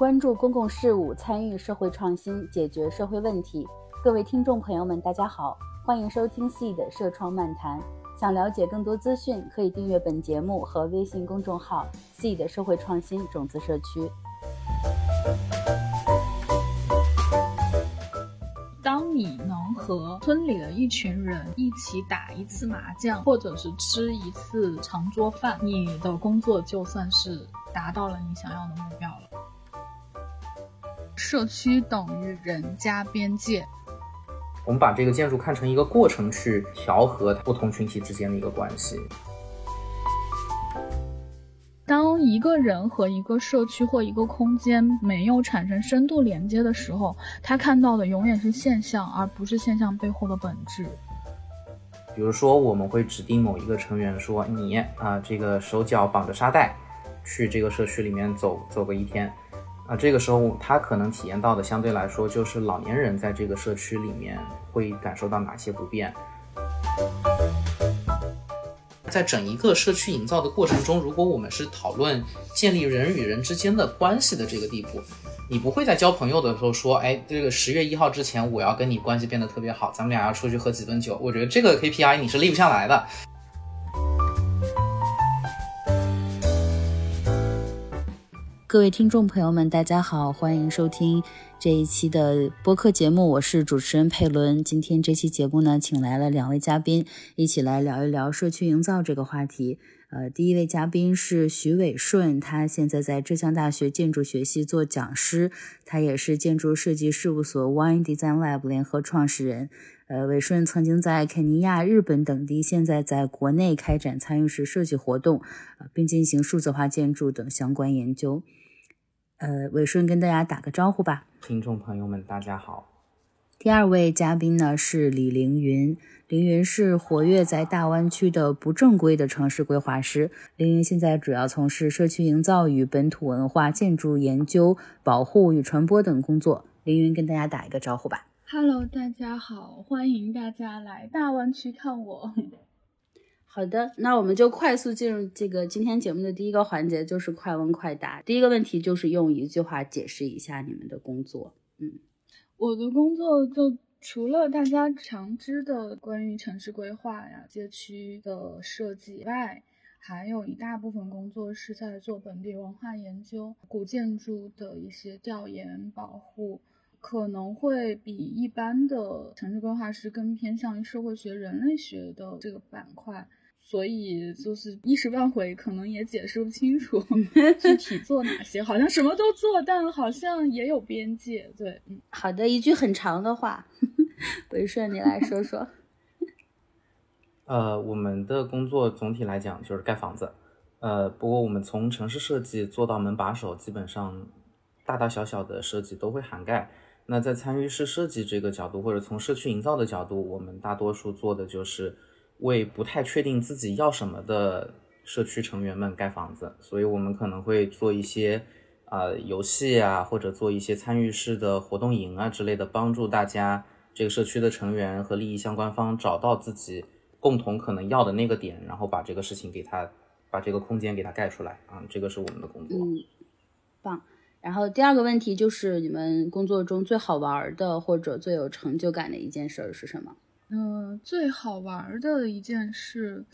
关注公共事务，参与社会创新，解决社会问题。各位听众朋友们，大家好，欢迎收听 C 的社创漫谈。想了解更多资讯，可以订阅本节目和微信公众号 “C 的社会创新种子社区”。当你能和村里的一群人一起打一次麻将，或者是吃一次长桌饭，你的工作就算是达到了你想要的目标了。社区等于人加边界。我们把这个建筑看成一个过程，去调和不同群体之间的一个关系。当一个人和一个社区或一个空间没有产生深度连接的时候，他看到的永远是现象，而不是现象背后的本质。比如说，我们会指定某一个成员说：“你啊，这个手脚绑着沙袋，去这个社区里面走走个一天。”啊，这个时候他可能体验到的相对来说就是老年人在这个社区里面会感受到哪些不便。在整一个社区营造的过程中，如果我们是讨论建立人与人之间的关系的这个地步，你不会在交朋友的时候说，哎，这个十月一号之前我要跟你关系变得特别好，咱们俩要出去喝几顿酒。我觉得这个 KPI 你是立不下来的。各位听众朋友们，大家好，欢迎收听这一期的播客节目，我是主持人佩伦。今天这期节目呢，请来了两位嘉宾，一起来聊一聊社区营造这个话题。呃，第一位嘉宾是徐伟顺，他现在在浙江大学建筑学系做讲师，他也是建筑设计事务所 Wine Design Lab 联合创始人。呃，伟顺曾经在肯尼亚、日本等地，现在在国内开展参与式设计活动，呃，并进行数字化建筑等相关研究。呃，伟顺跟大家打个招呼吧。听众朋友们，大家好。第二位嘉宾呢是李凌云，凌云是活跃在大湾区的不正规的城市规划师。凌云现在主要从事社区营造与本土文化建筑研究、保护与传播等工作。凌云跟大家打一个招呼吧。Hello，大家好，欢迎大家来大湾区看我。好的，那我们就快速进入这个今天节目的第一个环节，就是快问快答。第一个问题就是用一句话解释一下你们的工作。嗯，我的工作就除了大家常知的关于城市规划呀、街区的设计外，还有一大部分工作是在做本地文化研究、古建筑的一些调研保护，可能会比一般的城市规划师更偏向于社会学、人类学的这个板块。所以就是一时半会可能也解释不清楚 具体做哪些，好像什么都做，但好像也有边界。对，嗯，好的，一句很长的话，维顺你来说说。呃，我们的工作总体来讲就是盖房子，呃，不过我们从城市设计做到门把手，基本上大大小小的设计都会涵盖。那在参与式设计这个角度，或者从社区营造的角度，我们大多数做的就是。为不太确定自己要什么的社区成员们盖房子，所以我们可能会做一些啊游戏啊，或者做一些参与式的活动营啊之类的，帮助大家这个社区的成员和利益相关方找到自己共同可能要的那个点，然后把这个事情给他把这个空间给他盖出来啊，这个是我们的工作。嗯，棒。然后第二个问题就是你们工作中最好玩的或者最有成就感的一件事是什么？嗯，最好玩的一件事，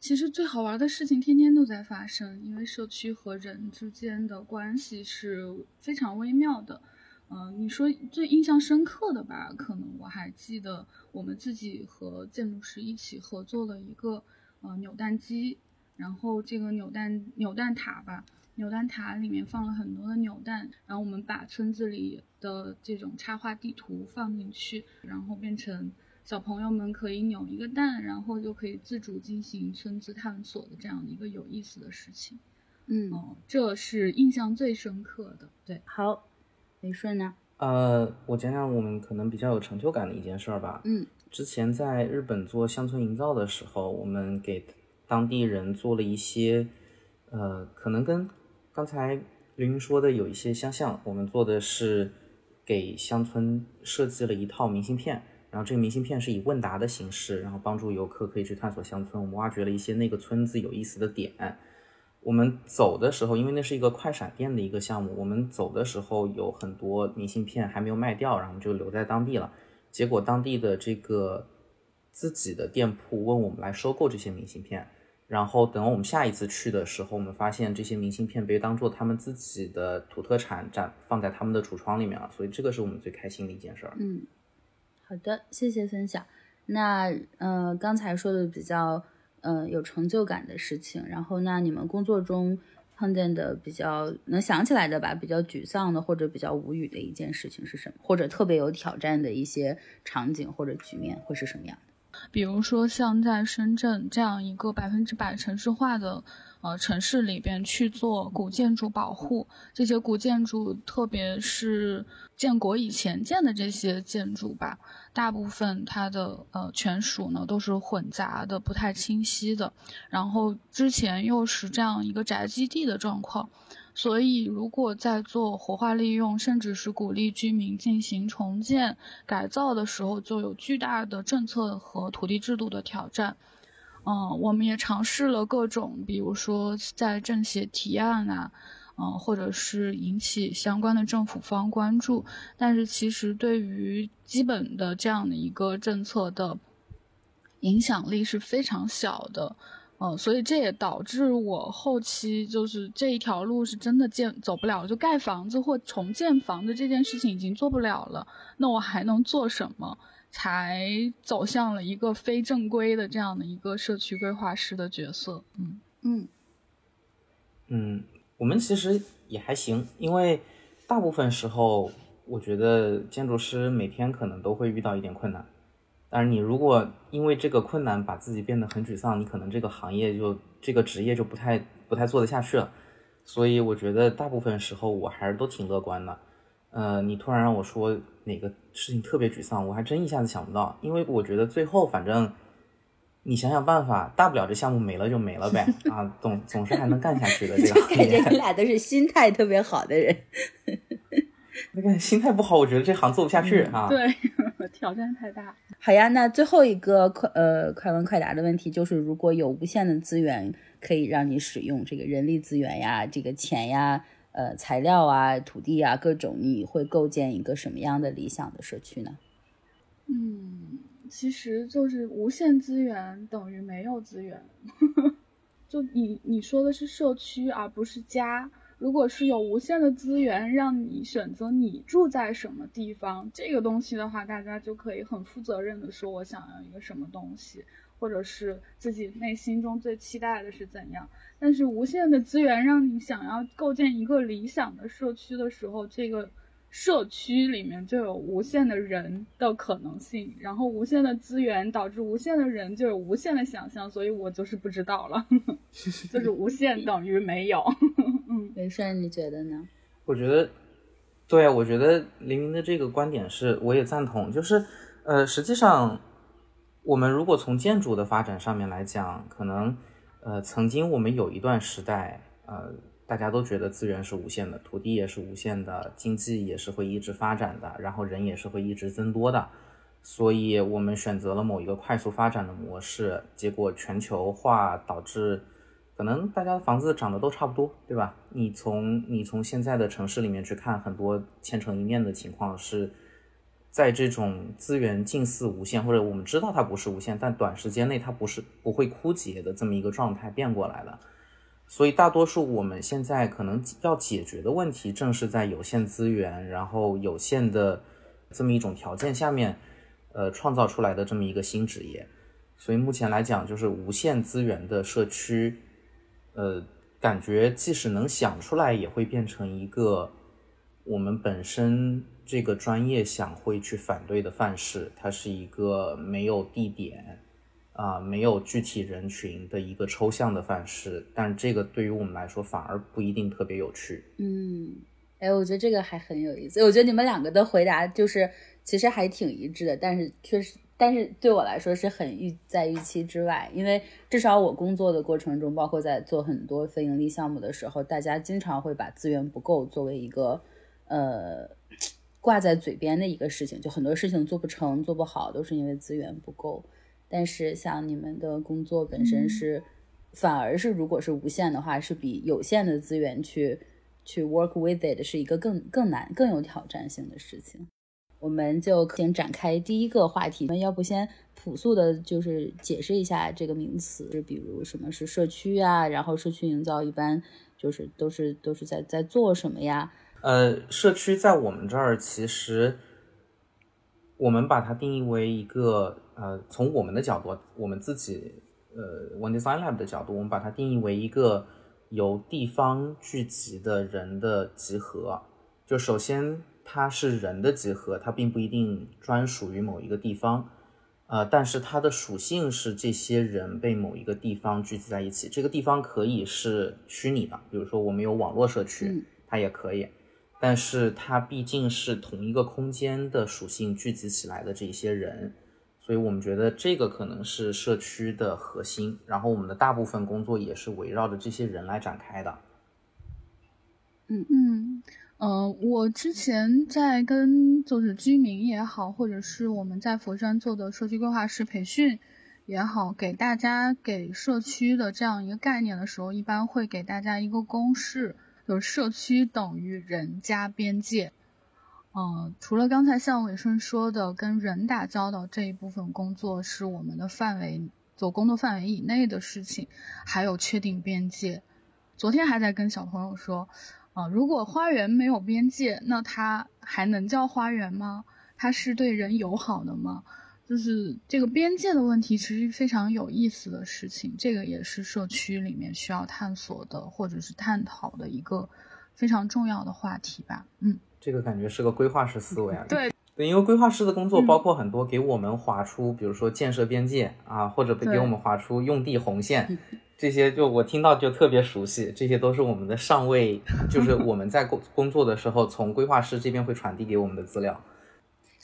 其实最好玩的事情天天都在发生，因为社区和人之间的关系是非常微妙的。嗯，你说最印象深刻的吧，可能我还记得我们自己和建筑师一起合作了一个呃扭蛋机，然后这个扭蛋扭蛋塔吧，扭蛋塔里面放了很多的扭蛋，然后我们把村子里的这种插画地图放进去，然后变成。小朋友们可以扭一个蛋，然后就可以自主进行村子探索的这样一个有意思的事情。嗯，哦，这是印象最深刻的。对，好，李顺呢？呃，我讲讲我们可能比较有成就感的一件事儿吧。嗯，之前在日本做乡村营造的时候，我们给当地人做了一些，呃，可能跟刚才林云说的有一些相像。我们做的是给乡村设计了一套明信片。然后这个明信片是以问答的形式，然后帮助游客可以去探索乡村。我们挖掘了一些那个村子有意思的点，我们走的时候，因为那是一个快闪店的一个项目，我们走的时候有很多明信片还没有卖掉，然后就留在当地了。结果当地的这个自己的店铺问我们来收购这些明信片，然后等我们下一次去的时候，我们发现这些明信片被当做他们自己的土特产展放在他们的橱窗里面了，所以这个是我们最开心的一件事儿。嗯，好的，谢谢分享。那呃，刚才说的比较。嗯，有成就感的事情。然后，那你们工作中碰见的比较能想起来的吧，比较沮丧的或者比较无语的一件事情是什么？或者特别有挑战的一些场景或者局面会是什么样的？比如说，像在深圳这样一个百分之百城市化的。呃，城市里边去做古建筑保护，这些古建筑，特别是建国以前建的这些建筑吧，大部分它的呃权属呢都是混杂的，不太清晰的。然后之前又是这样一个宅基地的状况，所以如果在做活化利用，甚至是鼓励居民进行重建改造的时候，就有巨大的政策和土地制度的挑战。嗯，我们也尝试了各种，比如说在政协提案啊，嗯，或者是引起相关的政府方关注，但是其实对于基本的这样的一个政策的影响力是非常小的，嗯，所以这也导致我后期就是这一条路是真的建走不了，就盖房子或重建房子这件事情已经做不了了，那我还能做什么？才走向了一个非正规的这样的一个社区规划师的角色。嗯嗯嗯，我们其实也还行，因为大部分时候，我觉得建筑师每天可能都会遇到一点困难。但是你如果因为这个困难把自己变得很沮丧，你可能这个行业就这个职业就不太不太做得下去了。所以我觉得大部分时候我还是都挺乐观的。呃，你突然让我说哪个事情特别沮丧，我还真一下子想不到，因为我觉得最后反正你想想办法，大不了这项目没了就没了呗，啊，总总是还能干下去的。这个感觉你俩都是心态特别好的人。那个心态不好，我觉得这行做不下去啊。对，挑战太大。好呀，那最后一个快呃快问快答的问题就是，如果有无限的资源可以让你使用，这个人力资源呀，这个钱呀。呃，材料啊，土地啊，各种，你会构建一个什么样的理想的社区呢？嗯，其实就是无限资源等于没有资源。就你你说的是社区，而不是家。如果是有无限的资源，让你选择你住在什么地方，这个东西的话，大家就可以很负责任的说，我想要一个什么东西。或者是自己内心中最期待的是怎样？但是无限的资源让你想要构建一个理想的社区的时候，这个社区里面就有无限的人的可能性，然后无限的资源导致无限的人就有无限的想象，所以我就是不知道了，就是无限等于没有。嗯，没事，你觉得呢？我觉得，对，我觉得黎明的这个观点是我也赞同，就是呃，实际上。我们如果从建筑的发展上面来讲，可能，呃，曾经我们有一段时代，呃，大家都觉得资源是无限的，土地也是无限的，经济也是会一直发展的，然后人也是会一直增多的，所以我们选择了某一个快速发展的模式，结果全球化导致，可能大家的房子长得都差不多，对吧？你从你从现在的城市里面去看，很多千城一面的情况是。在这种资源近似无限，或者我们知道它不是无限，但短时间内它不是不会枯竭的这么一个状态变过来了。所以大多数我们现在可能要解决的问题，正是在有限资源，然后有限的这么一种条件下面，呃，创造出来的这么一个新职业。所以目前来讲，就是无限资源的社区，呃，感觉即使能想出来，也会变成一个我们本身。这个专业想会去反对的范式，它是一个没有地点啊，没有具体人群的一个抽象的范式。但这个对于我们来说反而不一定特别有趣。嗯，哎，我觉得这个还很有意思。我觉得你们两个的回答就是其实还挺一致的，但是确实，但是对我来说是很预在预期之外。因为至少我工作的过程中，包括在做很多非盈利项目的时候，大家经常会把资源不够作为一个呃。挂在嘴边的一个事情，就很多事情做不成、做不好，都是因为资源不够。但是像你们的工作本身是反而是如果是无限的话，是比有限的资源去去 work with it 是一个更更难、更有挑战性的事情。我们就先展开第一个话题，那要不先朴素的，就是解释一下这个名词，就比如什么是社区啊，然后社区营造一般就是都是都是在在做什么呀？呃，社区在我们这儿其实，我们把它定义为一个呃，从我们的角度，我们自己呃，One Design Lab 的角度，我们把它定义为一个由地方聚集的人的集合。就首先。它是人的集合，它并不一定专属于某一个地方，呃，但是它的属性是这些人被某一个地方聚集在一起。这个地方可以是虚拟的，比如说我们有网络社区，它也可以，但是它毕竟是同一个空间的属性聚集起来的这些人，所以我们觉得这个可能是社区的核心。然后我们的大部分工作也是围绕着这些人来展开的。嗯嗯。呃，我之前在跟就是居民也好，或者是我们在佛山做的社区规划师培训也好，给大家给社区的这样一个概念的时候，一般会给大家一个公式，就是社区等于人加边界。嗯，除了刚才像伟顺说的跟人打交道这一部分工作是我们的范围，做工作范围以内的事情，还有确定边界。昨天还在跟小朋友说。啊，如果花园没有边界，那它还能叫花园吗？它是对人友好的吗？就是这个边界的问题，其实非常有意思的事情。这个也是社区里面需要探索的，或者是探讨的一个非常重要的话题吧。嗯，这个感觉是个规划师思维啊。对对，因为规划师的工作包括很多给我们划出，比如说建设边界啊，或者给我们划出用地红线。这些就我听到就特别熟悉，这些都是我们的上位，就是我们在工工作的时候，从规划师这边会传递给我们的资料。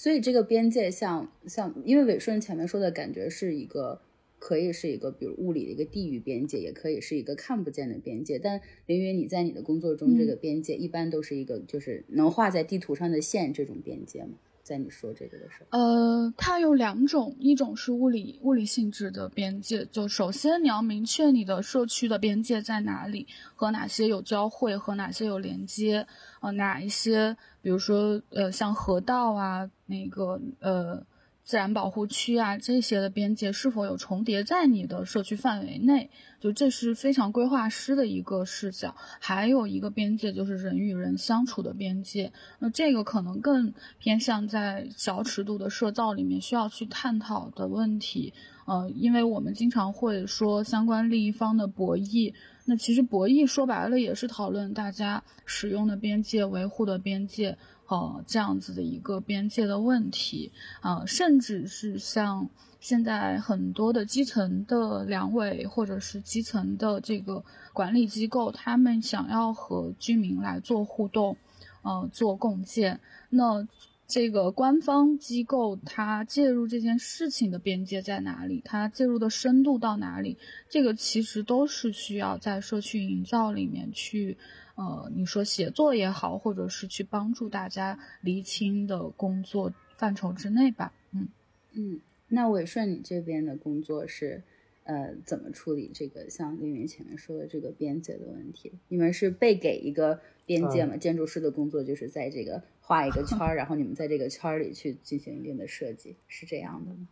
所以这个边界，像像，因为伟顺前面说的感觉是一个，可以是一个，比如物理的一个地域边界，也可以是一个看不见的边界。但林云，你在你的工作中，这个边界一般都是一个，就是能画在地图上的线这种边界吗？在你说这个的时候，呃，它有两种，一种是物理物理性质的边界，就首先你要明确你的社区的边界在哪里，和哪些有交汇，和哪些有连接，呃，哪一些，比如说，呃，像河道啊，那个，呃。自然保护区啊，这些的边界是否有重叠在你的社区范围内？就这是非常规划师的一个视角。还有一个边界就是人与人相处的边界，那这个可能更偏向在小尺度的社造里面需要去探讨的问题。呃，因为我们经常会说相关利益方的博弈，那其实博弈说白了也是讨论大家使用的边界、维护的边界。呃，这样子的一个边界的问题，啊，甚至是像现在很多的基层的两委或者是基层的这个管理机构，他们想要和居民来做互动，呃，做共建，那这个官方机构它介入这件事情的边界在哪里？它介入的深度到哪里？这个其实都是需要在社区营造里面去。呃，你说写作也好，或者是去帮助大家厘清的工作范畴之内吧。嗯嗯，那伟顺，你这边的工作是呃怎么处理这个像丽云前面说的这个边界的问题？你们是被给一个边界吗？建筑师的工作就是在这个画一个圈儿，然后你们在这个圈儿里去进行一定的设计，是这样的吗？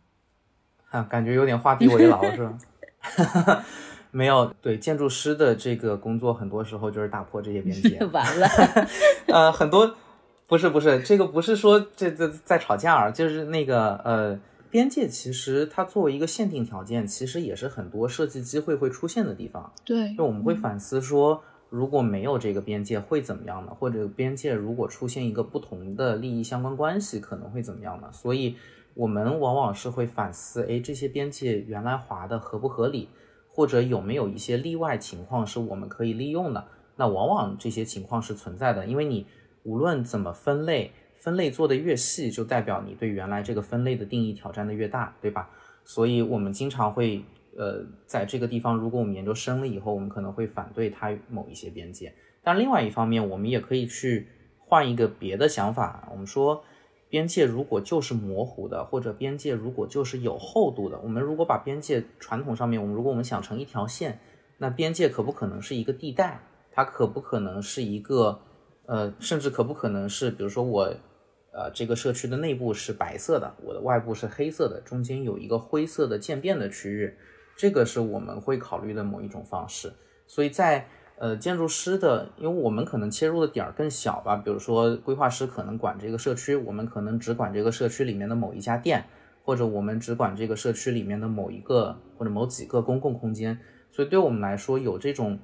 啊，感觉有点画地为牢，是吧？没有，对建筑师的这个工作，很多时候就是打破这些边界。完了，呃，很多不是不是，这个不是说这这在吵架啊，就是那个呃，边界其实它作为一个限定条件，其实也是很多设计机会会出现的地方。对，就我们会反思说，如果没有这个边界会怎么样呢？或者边界如果出现一个不同的利益相关关系，可能会怎么样呢？所以我们往往是会反思，哎，这些边界原来划的合不合理？或者有没有一些例外情况是我们可以利用的？那往往这些情况是存在的，因为你无论怎么分类，分类做的越细，就代表你对原来这个分类的定义挑战的越大，对吧？所以我们经常会，呃，在这个地方，如果我们研究深了以后，我们可能会反对它某一些边界。但另外一方面，我们也可以去换一个别的想法，我们说。边界如果就是模糊的，或者边界如果就是有厚度的，我们如果把边界传统上面，我们如果我们想成一条线，那边界可不可能是一个地带？它可不可能是一个，呃，甚至可不可能是，比如说我，呃，这个社区的内部是白色的，我的外部是黑色的，中间有一个灰色的渐变的区域，这个是我们会考虑的某一种方式。所以在呃建筑师的，因为我们可能切入的点儿更小吧，比如说规划师可能管这个社区，我们可能只管这个社区里面的某一家店，或者我们只管这个社区里面的某一个或者某几个公共空间。所以对我们来说，有这种。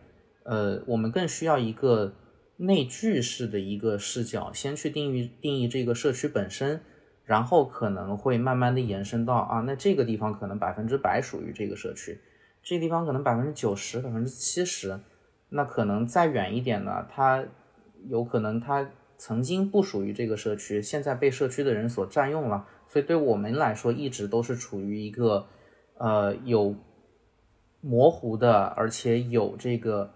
呃，我们更需要一个内聚式的一个视角，先去定义定义这个社区本身，然后可能会慢慢的延伸到啊，那这个地方可能百分之百属于这个社区，这地方可能百分之九十、百分之七十，那可能再远一点呢，它有可能它曾经不属于这个社区，现在被社区的人所占用了，所以对我们来说，一直都是处于一个呃有模糊的，而且有这个。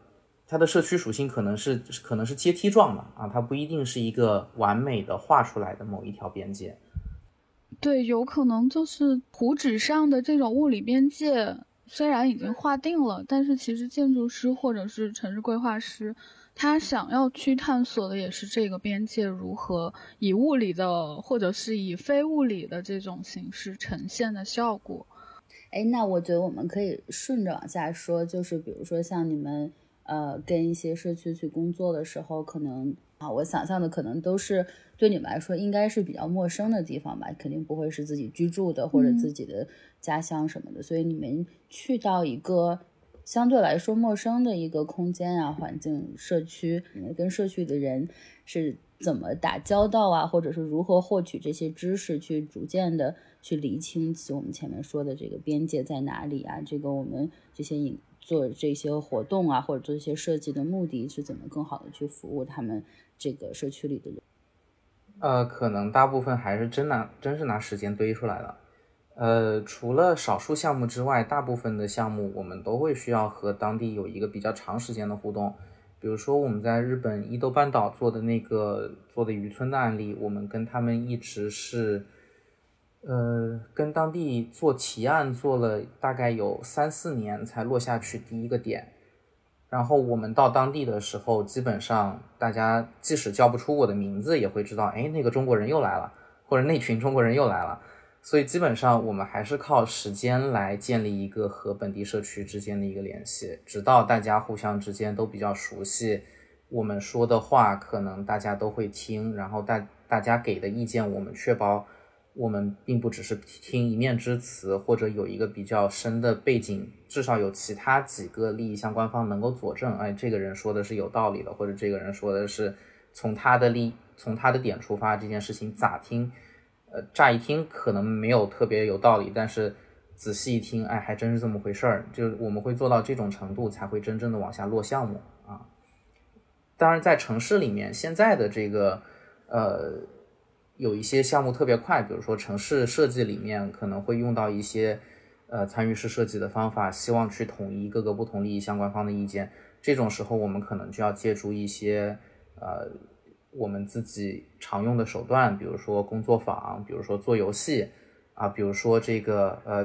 它的社区属性可能是可能是阶梯状的啊，它不一定是一个完美的画出来的某一条边界。对，有可能就是图纸上的这种物理边界虽然已经划定了，但是其实建筑师或者是城市规划师，他想要去探索的也是这个边界如何以物理的或者是以非物理的这种形式呈现的效果。哎，那我觉得我们可以顺着往下说，就是比如说像你们。呃，跟一些社区去工作的时候，可能啊，我想象的可能都是对你们来说应该是比较陌生的地方吧，肯定不会是自己居住的或者自己的家乡什么的。所以你们去到一个相对来说陌生的一个空间啊、环境、社区，你们跟社区的人是怎么打交道啊，或者是如何获取这些知识，去逐渐的去厘清我们前面说的这个边界在哪里啊？这个我们这些影。做这些活动啊，或者做一些设计的目的是怎么更好的去服务他们这个社区里的人？呃，可能大部分还是真拿真是拿时间堆出来的。呃，除了少数项目之外，大部分的项目我们都会需要和当地有一个比较长时间的互动。比如说我们在日本伊豆半岛做的那个做的渔村的案例，我们跟他们一直是。呃，跟当地做提案做了大概有三四年才落下去第一个点，然后我们到当地的时候，基本上大家即使叫不出我的名字，也会知道，哎，那个中国人又来了，或者那群中国人又来了。所以基本上我们还是靠时间来建立一个和本地社区之间的一个联系，直到大家互相之间都比较熟悉，我们说的话可能大家都会听，然后大大家给的意见，我们确保。我们并不只是听一面之词，或者有一个比较深的背景，至少有其他几个利益相关方能够佐证。哎，这个人说的是有道理的，或者这个人说的是从他的利从他的点出发，这件事情咋听？呃，乍一听可能没有特别有道理，但是仔细一听，哎，还真是这么回事儿。就我们会做到这种程度，才会真正的往下落项目啊。当然，在城市里面，现在的这个呃。有一些项目特别快，比如说城市设计里面可能会用到一些呃参与式设计的方法，希望去统一各个不同利益相关方的意见。这种时候，我们可能就要借助一些呃我们自己常用的手段，比如说工作坊，比如说做游戏啊，比如说这个呃，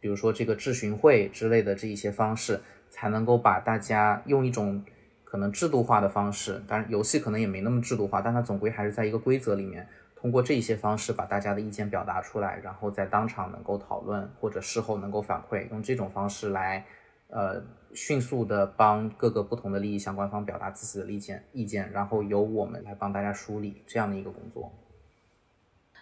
比如说这个质询会之类的这一些方式，才能够把大家用一种可能制度化的方式，当然游戏可能也没那么制度化，但它总归还是在一个规则里面。通过这些方式把大家的意见表达出来，然后在当场能够讨论，或者事后能够反馈，用这种方式来，呃，迅速的帮各个不同的利益相关方表达自己的意见，意见，然后由我们来帮大家梳理这样的一个工作。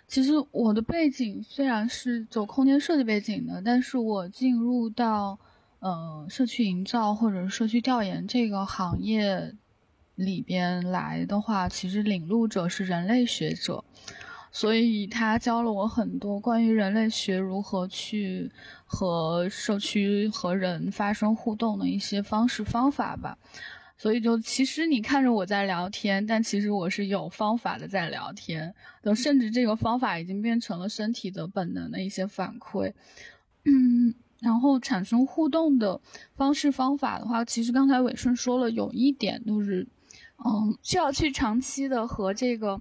其实我的背景虽然是走空间设计背景的，但是我进入到，呃，社区营造或者是社区调研这个行业。里边来的话，其实领路者是人类学者，所以他教了我很多关于人类学如何去和社区和人发生互动的一些方式方法吧。所以就其实你看着我在聊天，但其实我是有方法的在聊天，就甚至这个方法已经变成了身体的本能的一些反馈。嗯，然后产生互动的方式方法的话，其实刚才伟顺说了，有一点就是。嗯，需要去长期的和这个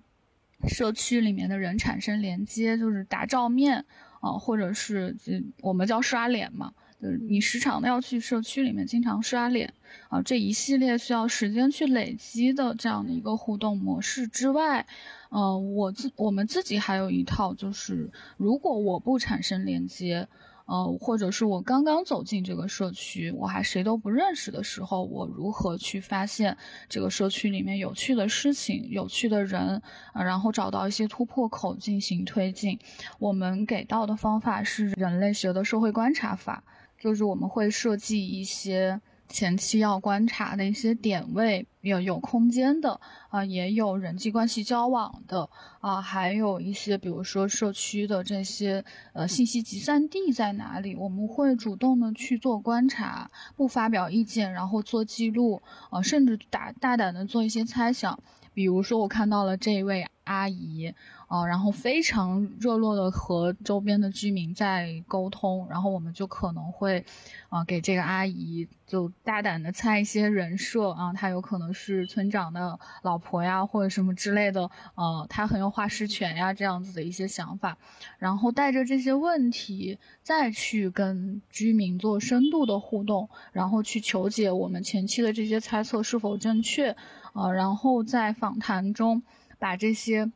社区里面的人产生连接，就是打照面啊，或者是我们叫刷脸嘛，就是，你时常的要去社区里面经常刷脸啊，这一系列需要时间去累积的这样的一个互动模式之外，呃，我自我们自己还有一套，就是如果我不产生连接。呃，或者是我刚刚走进这个社区，我还谁都不认识的时候，我如何去发现这个社区里面有趣的事情、有趣的人，呃，然后找到一些突破口进行推进。我们给到的方法是人类学的社会观察法，就是我们会设计一些。前期要观察的一些点位，有有空间的啊，也有人际关系交往的啊，还有一些比如说社区的这些呃信息集散地在哪里，我们会主动的去做观察，不发表意见，然后做记录，啊，甚至大大胆的做一些猜想，比如说我看到了这位阿姨。啊，然后非常热络的和周边的居民在沟通，然后我们就可能会，啊，给这个阿姨就大胆的猜一些人设啊，她有可能是村长的老婆呀，或者什么之类的，呃，她很有话事权呀，这样子的一些想法，然后带着这些问题再去跟居民做深度的互动，然后去求解我们前期的这些猜测是否正确，呃，然后在访谈中把这些。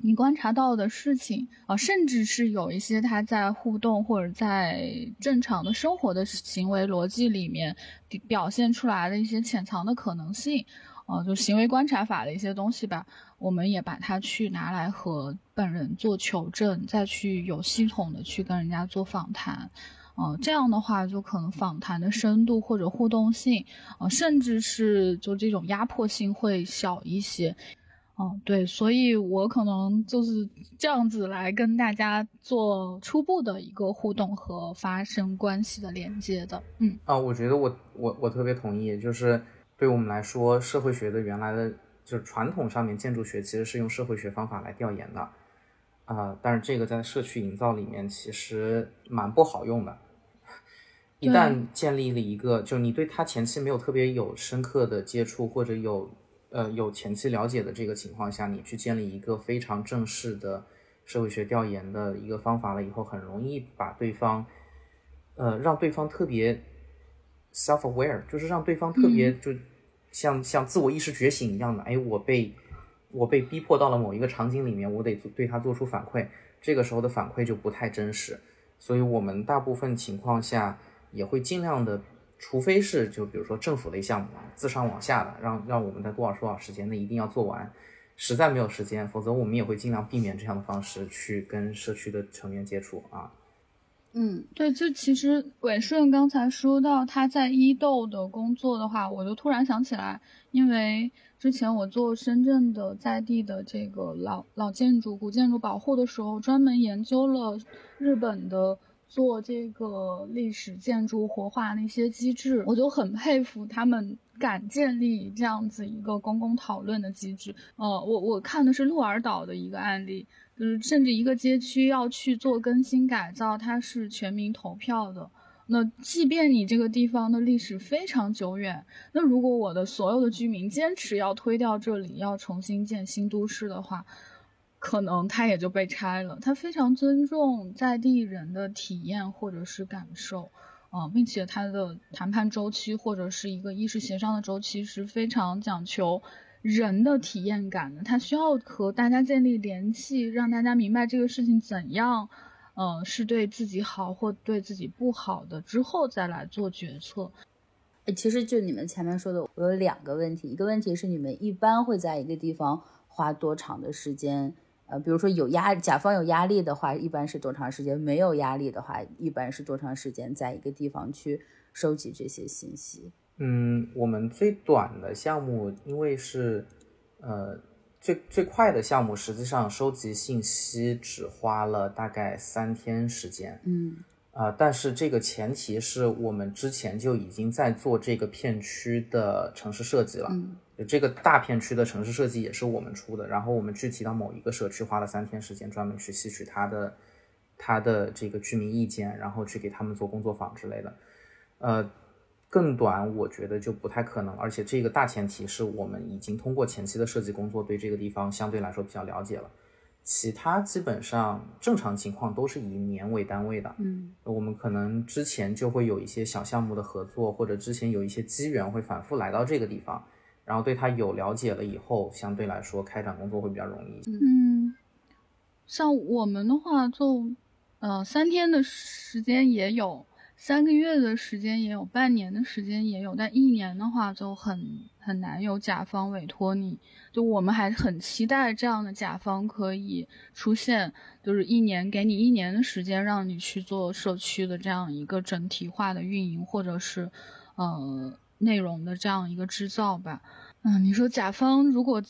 你观察到的事情啊，甚至是有一些他在互动或者在正常的生活的行为逻辑里面表现出来的一些潜藏的可能性，啊，就行为观察法的一些东西吧，我们也把它去拿来和本人做求证，再去有系统的去跟人家做访谈，啊，这样的话就可能访谈的深度或者互动性，啊，甚至是就这种压迫性会小一些。哦，对，所以我可能就是这样子来跟大家做初步的一个互动和发生关系的连接的。嗯，啊，我觉得我我我特别同意，就是对我们来说，社会学的原来的就是传统上面建筑学其实是用社会学方法来调研的，啊，但是这个在社区营造里面其实蛮不好用的。一旦建立了一个，就你对他前期没有特别有深刻的接触或者有。呃，有前期了解的这个情况下，你去建立一个非常正式的社会学调研的一个方法了以后，很容易把对方，呃，让对方特别 self aware，就是让对方特别就像像自我意识觉醒一样的，哎，我被我被逼迫到了某一个场景里面，我得对他做出反馈，这个时候的反馈就不太真实，所以我们大部分情况下也会尽量的。除非是就比如说政府类项目啊，自上往下的，让让我们在多少多少时间内一定要做完，实在没有时间，否则我们也会尽量避免这样的方式去跟社区的成员接触啊。嗯，对，就其实伟顺刚才说到他在伊豆的工作的话，我就突然想起来，因为之前我做深圳的在地的这个老老建筑、古建筑保护的时候，专门研究了日本的。做这个历史建筑活化那些机制，我就很佩服他们敢建立这样子一个公共讨论的机制。呃，我我看的是鹿儿岛的一个案例，就是甚至一个街区要去做更新改造，它是全民投票的。那即便你这个地方的历史非常久远，那如果我的所有的居民坚持要推掉这里，要重新建新都市的话。可能他也就被拆了。他非常尊重在地人的体验或者是感受，啊，并且他的谈判周期或者是一个意识协商的周期是非常讲求人的体验感的。他需要和大家建立联系，让大家明白这个事情怎样，嗯，是对自己好或对自己不好的，之后再来做决策。其实就你们前面说的，我有两个问题。一个问题是你们一般会在一个地方花多长的时间？呃，比如说有压甲方有压力的话，一般是多长时间？没有压力的话，一般是多长时间？在一个地方去收集这些信息？嗯，我们最短的项目，因为是呃最最快的项目，实际上收集信息只花了大概三天时间。嗯，啊，但是这个前提是我们之前就已经在做这个片区的城市设计了。嗯。这个大片区的城市设计也是我们出的，然后我们具体到某一个社区花了三天时间，专门去吸取他的他的这个居民意见，然后去给他们做工作坊之类的。呃，更短我觉得就不太可能，而且这个大前提是我们已经通过前期的设计工作对这个地方相对来说比较了解了，其他基本上正常情况都是以年为单位的。嗯，我们可能之前就会有一些小项目的合作，或者之前有一些机缘会反复来到这个地方，然后对他有了解了以后，相对来说开展工作会比较容易。嗯，像我们的话就，呃，三天的时间也有。三个月的时间也有，半年的时间也有，但一年的话就很很难有甲方委托你。就我们还是很期待这样的甲方可以出现，就是一年给你一年的时间，让你去做社区的这样一个整体化的运营，或者是呃内容的这样一个制造吧。嗯，你说甲方如果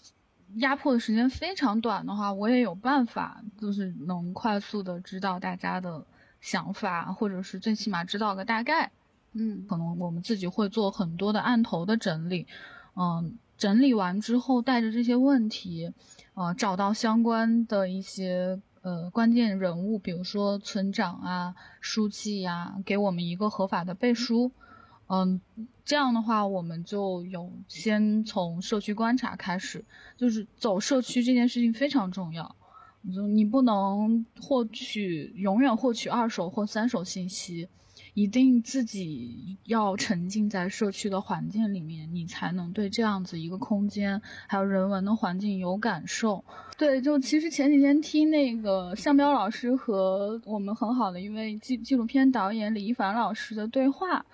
压迫的时间非常短的话，我也有办法，就是能快速的知道大家的。想法，或者是最起码知道个大概，嗯，可能我们自己会做很多的案头的整理，嗯，整理完之后带着这些问题，呃，找到相关的一些呃关键人物，比如说村长啊、书记呀，给我们一个合法的背书，嗯，这样的话我们就有先从社区观察开始，就是走社区这件事情非常重要。就你不能获取永远获取二手或三手信息，一定自己要沉浸在社区的环境里面，你才能对这样子一个空间还有人文的环境有感受。对，就其实前几天听那个向彪老师和我们很好的一位纪纪录片导演李一凡老师的对话。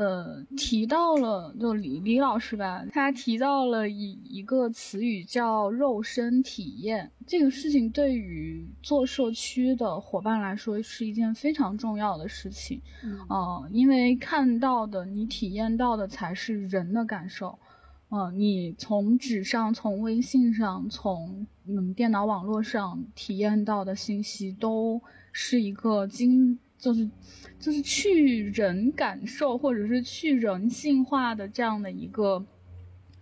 呃，提到了就李李老师吧，他提到了一一个词语叫肉身体验，这个事情对于做社区的伙伴来说是一件非常重要的事情，嗯，因为看到的你体验到的才是人的感受，嗯，你从纸上、从微信上、从嗯电脑网络上体验到的信息都是一个精。就是，就是去人感受或者是去人性化的这样的一个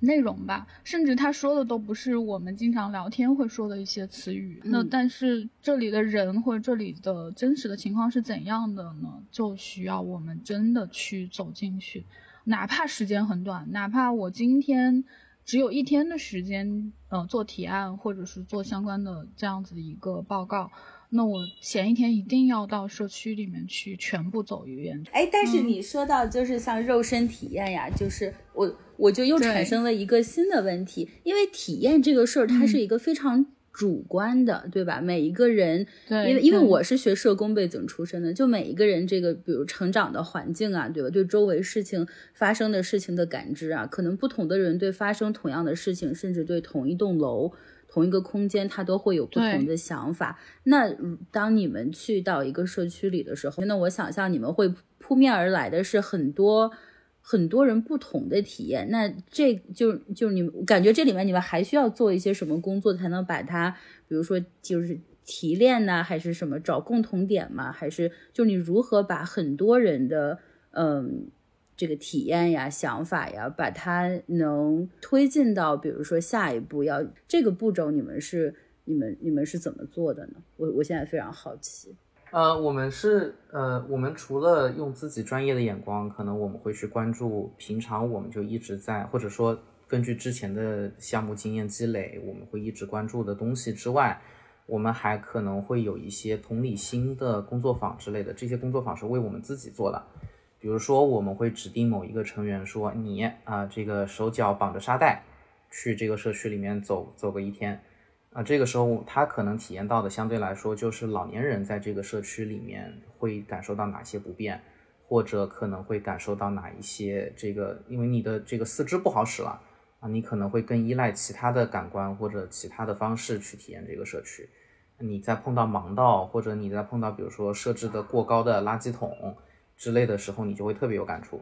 内容吧，甚至他说的都不是我们经常聊天会说的一些词语。那但是这里的人或者这里的真实的情况是怎样的呢？就需要我们真的去走进去，哪怕时间很短，哪怕我今天只有一天的时间，呃，做提案或者是做相关的这样子的一个报告。那我前一天一定要到社区里面去全部走一遍。哎，但是你说到就是像肉身体验呀，就是我我就又产生了一个新的问题，因为体验这个事儿它是一个非常主观的，对吧？每一个人，因为因为我是学社工背景出身的，就每一个人这个比如成长的环境啊，对吧？对周围事情发生的事情的感知啊，可能不同的人对发生同样的事情，甚至对同一栋楼。同一个空间，它都会有不同的想法。那当你们去到一个社区里的时候，那我想象你们会扑面而来的是很多很多人不同的体验。那这就就你们感觉这里面你们还需要做一些什么工作，才能把它，比如说就是提炼呢，还是什么找共同点吗？还是就你如何把很多人的嗯。这个体验呀、想法呀，把它能推进到，比如说下一步要这个步骤，你们是你们你们是怎么做的呢？我我现在非常好奇。呃，我们是呃，我们除了用自己专业的眼光，可能我们会去关注平常我们就一直在，或者说根据之前的项目经验积累，我们会一直关注的东西之外，我们还可能会有一些同理心的工作坊之类的，这些工作坊是为我们自己做的。比如说，我们会指定某一个成员说：“你啊，这个手脚绑着沙袋，去这个社区里面走走个一天。”啊，这个时候他可能体验到的相对来说就是老年人在这个社区里面会感受到哪些不便，或者可能会感受到哪一些这个，因为你的这个四肢不好使了啊，你可能会更依赖其他的感官或者其他的方式去体验这个社区。你在碰到盲道，或者你在碰到比如说设置的过高的垃圾桶。之类的时候，你就会特别有感触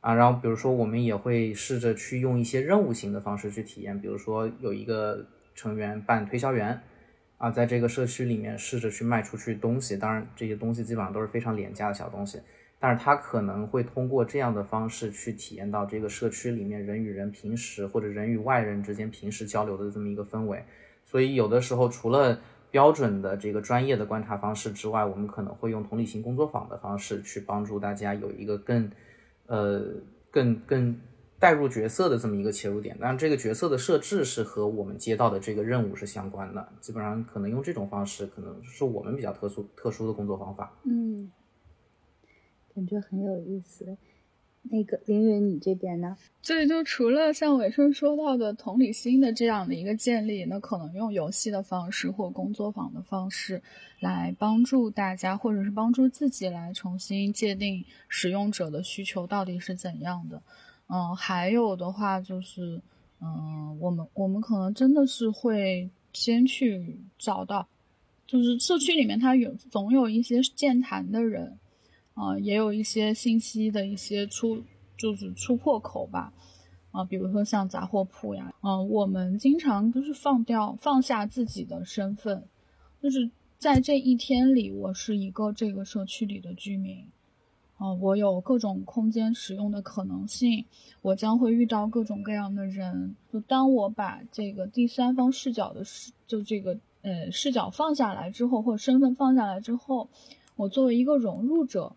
啊。然后，比如说，我们也会试着去用一些任务型的方式去体验，比如说有一个成员扮推销员啊，在这个社区里面试着去卖出去东西。当然，这些东西基本上都是非常廉价的小东西，但是他可能会通过这样的方式去体验到这个社区里面人与人平时或者人与外人之间平时交流的这么一个氛围。所以，有的时候除了标准的这个专业的观察方式之外，我们可能会用同理心工作坊的方式去帮助大家有一个更，呃，更更带入角色的这么一个切入点，但这个角色的设置是和我们接到的这个任务是相关的，基本上可能用这种方式，可能是我们比较特殊特殊的工作方法。嗯，感觉很有意思。那个凌云，你这边呢？对，就除了像伟生说到的同理心的这样的一个建立，那可能用游戏的方式或工作坊的方式来帮助大家，或者是帮助自己来重新界定使用者的需求到底是怎样的。嗯，还有的话就是，嗯，我们我们可能真的是会先去找到，就是社区里面它有总有一些健谈的人。啊，也有一些信息的一些出，就是出破口吧，啊，比如说像杂货铺呀，嗯，我们经常就是放掉放下自己的身份，就是在这一天里，我是一个这个社区里的居民，啊，我有各种空间使用的可能性，我将会遇到各种各样的人，就当我把这个第三方视角的视，就这个呃视角放下来之后，或者身份放下来之后，我作为一个融入者。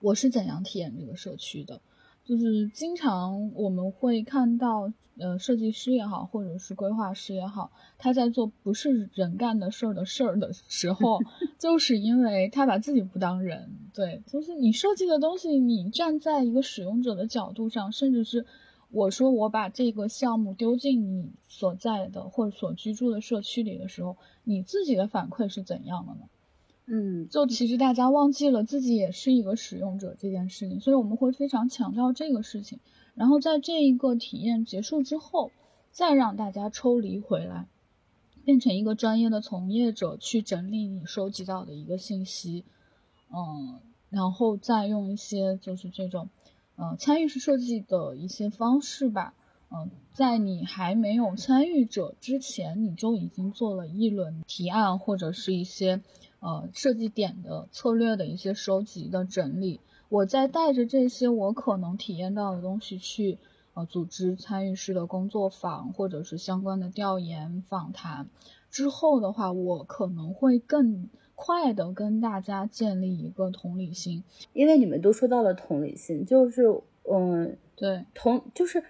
我是怎样体验这个社区的？就是经常我们会看到，呃，设计师也好，或者是规划师也好，他在做不是人干的事儿的事儿的时候，就是因为他把自己不当人。对，就是你设计的东西，你站在一个使用者的角度上，甚至是我说我把这个项目丢进你所在的或者所居住的社区里的时候，你自己的反馈是怎样的呢？嗯，就其实大家忘记了自己也是一个使用者这件事情，所以我们会非常强调这个事情。然后在这一个体验结束之后，再让大家抽离回来，变成一个专业的从业者去整理你收集到的一个信息，嗯，然后再用一些就是这种，呃，参与式设计的一些方式吧，嗯，在你还没有参与者之前，你就已经做了一轮提案或者是一些。呃，设计点的策略的一些收集的整理，我再带着这些我可能体验到的东西去，呃，组织参与式的工作坊或者是相关的调研访谈，之后的话，我可能会更快的跟大家建立一个同理心，因为你们都说到了同理心，就是，嗯，对，同就是，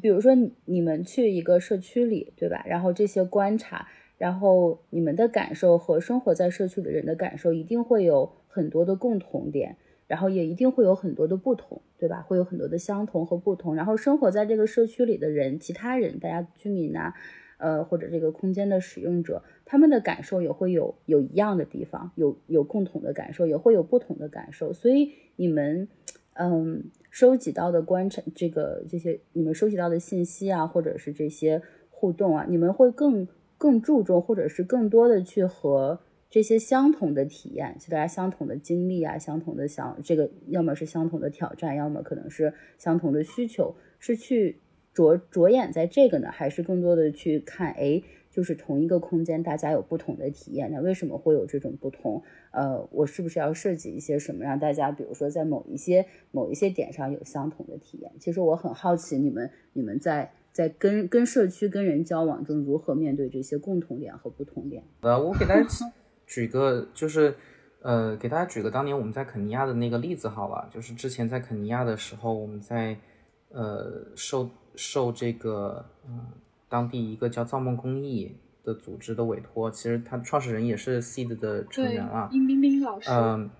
比如说你们去一个社区里，对吧？然后这些观察。然后你们的感受和生活在社区的人的感受一定会有很多的共同点，然后也一定会有很多的不同，对吧？会有很多的相同和不同。然后生活在这个社区里的人，其他人，大家居民呐，呃，或者这个空间的使用者，他们的感受也会有有一样的地方，有有共同的感受，也会有不同的感受。所以你们，嗯，收集到的观察，这个这些你们收集到的信息啊，或者是这些互动啊，你们会更。更注重，或者是更多的去和这些相同的体验，就大家相同的经历啊，相同的想这个，要么是相同的挑战，要么可能是相同的需求，是去着着眼在这个呢，还是更多的去看，哎，就是同一个空间，大家有不同的体验，那为什么会有这种不同？呃，我是不是要设计一些什么，让大家，比如说在某一些某一些点上有相同的体验？其实我很好奇，你们你们在。在跟跟社区跟人交往中，如何面对这些共同点和不同点？呃，我给大家 举个，就是呃，给大家举个当年我们在肯尼亚的那个例子好了。就是之前在肯尼亚的时候，我们在呃受受这个嗯当地一个叫造梦公益的组织的委托，其实他创始人也是 Seed 的成员啊，殷冰冰老师。嗯，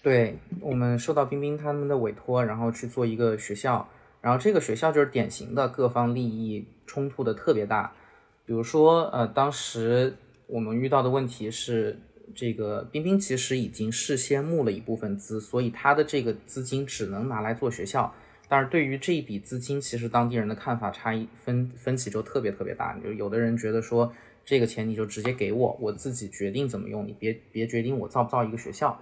对我们受到冰冰他们的委托，然后去做一个学校。然后这个学校就是典型的各方利益冲突的特别大，比如说，呃，当时我们遇到的问题是，这个冰冰其实已经事先募了一部分资，所以他的这个资金只能拿来做学校。但是对于这一笔资金，其实当地人的看法差异分分歧就特别特别大，就有的人觉得说，这个钱你就直接给我，我自己决定怎么用，你别别决定我造不造一个学校。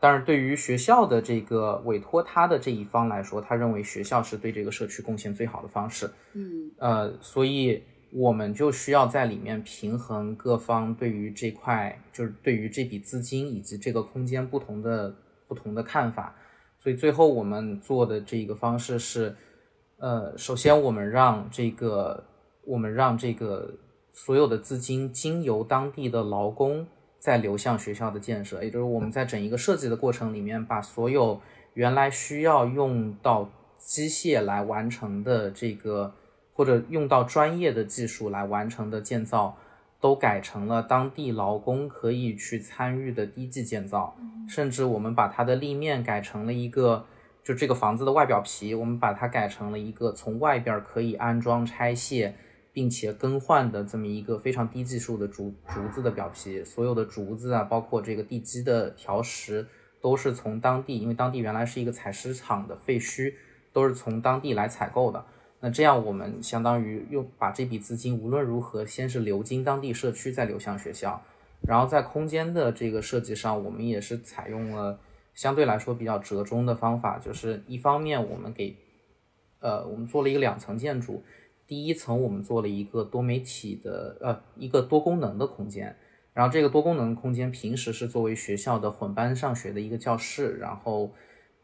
但是对于学校的这个委托他的这一方来说，他认为学校是对这个社区贡献最好的方式。嗯，呃，所以我们就需要在里面平衡各方对于这块，就是对于这笔资金以及这个空间不同的不同的看法。所以最后我们做的这个方式是，呃，首先我们让这个我们让这个所有的资金经由当地的劳工。再流向学校的建设，也就是我们在整一个设计的过程里面，把所有原来需要用到机械来完成的这个，或者用到专业的技术来完成的建造，都改成了当地劳工可以去参与的低级建造，甚至我们把它的立面改成了一个，就这个房子的外表皮，我们把它改成了一个从外边可以安装拆卸。并且更换的这么一个非常低技术的竹竹子的表皮，所有的竹子啊，包括这个地基的条石，都是从当地，因为当地原来是一个采石场的废墟，都是从当地来采购的。那这样我们相当于又把这笔资金无论如何先是流经当地社区，再流向学校。然后在空间的这个设计上，我们也是采用了相对来说比较折中的方法，就是一方面我们给，呃，我们做了一个两层建筑。第一层我们做了一个多媒体的呃一个多功能的空间，然后这个多功能空间平时是作为学校的混班上学的一个教室，然后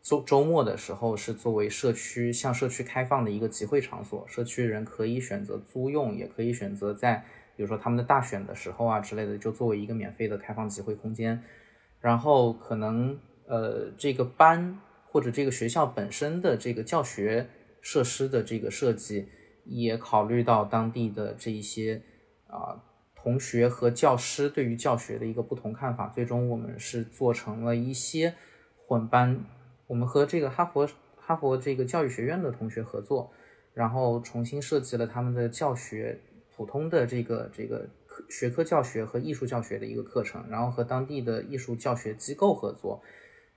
周周末的时候是作为社区向社区开放的一个集会场所，社区人可以选择租用，也可以选择在比如说他们的大选的时候啊之类的，就作为一个免费的开放集会空间，然后可能呃这个班或者这个学校本身的这个教学设施的这个设计。也考虑到当地的这一些啊同学和教师对于教学的一个不同看法，最终我们是做成了一些混班。我们和这个哈佛哈佛这个教育学院的同学合作，然后重新设计了他们的教学普通的这个这个学科教学和艺术教学的一个课程，然后和当地的艺术教学机构合作。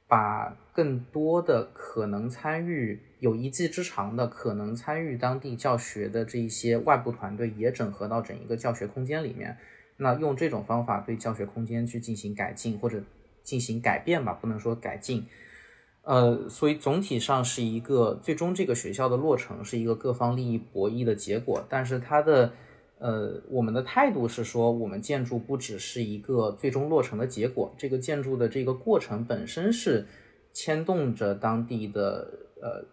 把更多的可能参与有一技之长的、可能参与当地教学的这一些外部团队也整合到整一个教学空间里面。那用这种方法对教学空间去进行改进或者进行改变吧，不能说改进。呃，所以总体上是一个最终这个学校的落成是一个各方利益博弈的结果，但是它的。呃，我们的态度是说，我们建筑不只是一个最终落成的结果，这个建筑的这个过程本身是牵动着当地的呃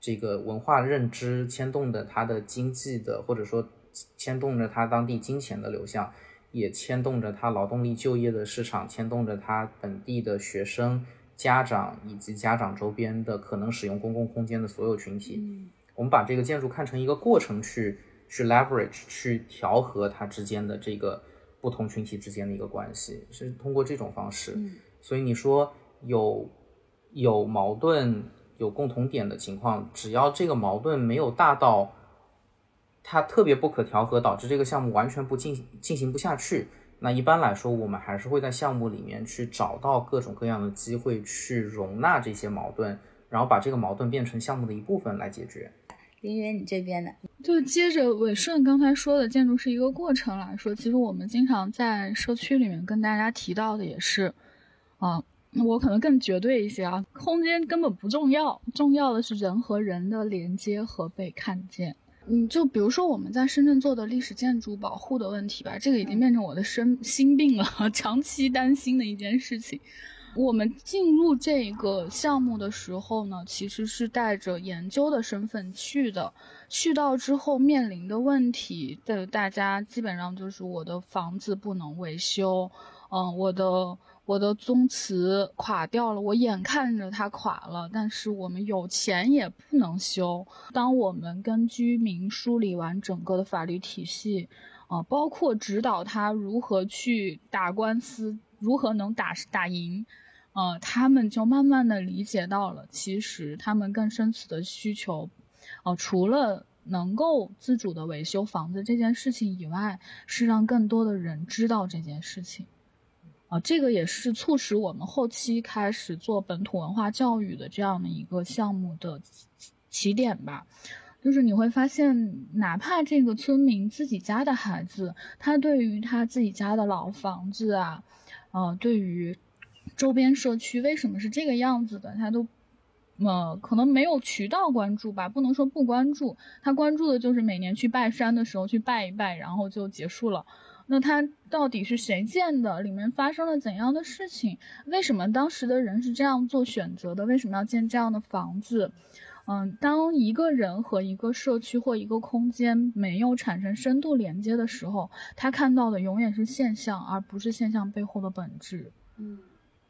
这个文化认知，牵动着它的经济的，或者说牵动着它当地金钱的流向，也牵动着它劳动力就业的市场，牵动着它本地的学生、家长以及家长周边的可能使用公共空间的所有群体。我们把这个建筑看成一个过程去。去 leverage 去调和它之间的这个不同群体之间的一个关系，是通过这种方式。所以你说有有矛盾、有共同点的情况，只要这个矛盾没有大到它特别不可调和，导致这个项目完全不进进行不下去，那一般来说，我们还是会在项目里面去找到各种各样的机会去容纳这些矛盾，然后把这个矛盾变成项目的一部分来解决。林云，你这边呢？就接着伟顺刚才说的，建筑是一个过程来说，其实我们经常在社区里面跟大家提到的也是，啊，我可能更绝对一些啊，空间根本不重要，重要的是人和人的连接和被看见。嗯，就比如说我们在深圳做的历史建筑保护的问题吧，这个已经变成我的生心病了，长期担心的一件事情。我们进入这个项目的时候呢，其实是带着研究的身份去的。去到之后面临的问题的，大家基本上就是我的房子不能维修，嗯，我的我的宗祠垮掉了，我眼看着它垮了，但是我们有钱也不能修。当我们跟居民梳理完整个的法律体系，啊，包括指导他如何去打官司，如何能打打赢。呃，他们就慢慢的理解到了，其实他们更深层的需求，哦，除了能够自主的维修房子这件事情以外，是让更多的人知道这件事情，啊，这个也是促使我们后期开始做本土文化教育的这样的一个项目的起点吧。就是你会发现，哪怕这个村民自己家的孩子，他对于他自己家的老房子啊，呃，对于。周边社区为什么是这个样子的？他都，呃，可能没有渠道关注吧，不能说不关注。他关注的就是每年去拜山的时候去拜一拜，然后就结束了。那他到底是谁建的？里面发生了怎样的事情？为什么当时的人是这样做选择的？为什么要建这样的房子？嗯，当一个人和一个社区或一个空间没有产生深度连接的时候，他看到的永远是现象，而不是现象背后的本质。嗯。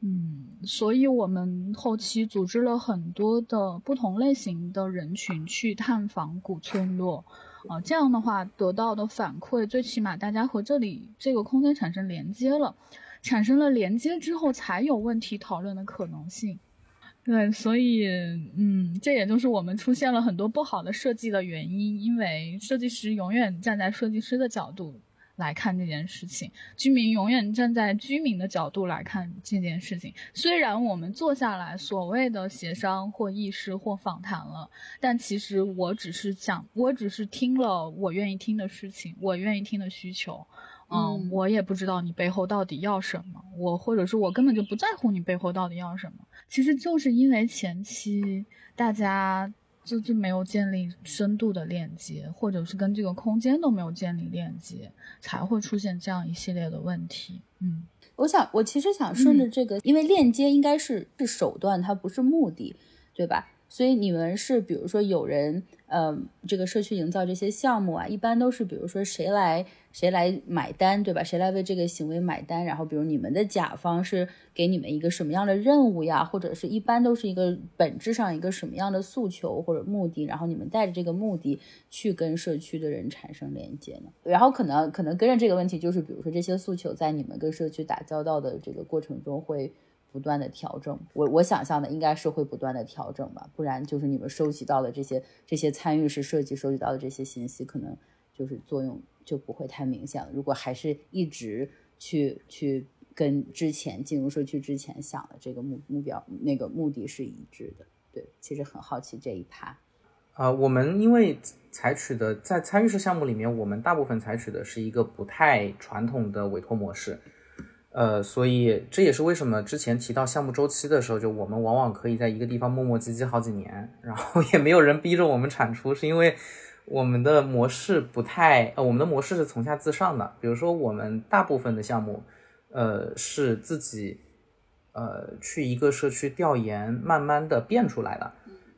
嗯，所以我们后期组织了很多的不同类型的人群去探访古村落，啊，这样的话得到的反馈，最起码大家和这里这个空间产生连接了，产生了连接之后，才有问题讨论的可能性。对，所以，嗯，这也就是我们出现了很多不好的设计的原因，因为设计师永远站在设计师的角度。来看这件事情，居民永远站在居民的角度来看这件事情。虽然我们坐下来所谓的协商或议事或访谈了，但其实我只是讲，我只是听了我愿意听的事情，我愿意听的需求。嗯，我也不知道你背后到底要什么，我或者是我根本就不在乎你背后到底要什么。其实就是因为前期大家。就就没有建立深度的链接，或者是跟这个空间都没有建立链接，才会出现这样一系列的问题。嗯，我想，我其实想顺着这个，因为链接应该是是手段，它不是目的，对吧？所以你们是，比如说有人，呃，这个社区营造这些项目啊，一般都是，比如说谁来谁来买单，对吧？谁来为这个行为买单？然后，比如你们的甲方是给你们一个什么样的任务呀？或者是一般都是一个本质上一个什么样的诉求或者目的？然后你们带着这个目的去跟社区的人产生连接呢？然后可能可能跟着这个问题就是，比如说这些诉求在你们跟社区打交道的这个过程中会。不断的调整，我我想象的应该是会不断的调整吧，不然就是你们收集到的这些这些参与式设计收集到的这些信息，可能就是作用就不会太明显了。如果还是一直去去跟之前进入社区之前想的这个目目标那个目的是一致的，对，其实很好奇这一趴。啊，我们因为采取的在参与式项目里面，我们大部分采取的是一个不太传统的委托模式。呃，所以这也是为什么之前提到项目周期的时候，就我们往往可以在一个地方磨磨唧唧好几年，然后也没有人逼着我们产出，是因为我们的模式不太，呃，我们的模式是从下自上的。比如说，我们大部分的项目，呃，是自己，呃，去一个社区调研，慢慢的变出来的。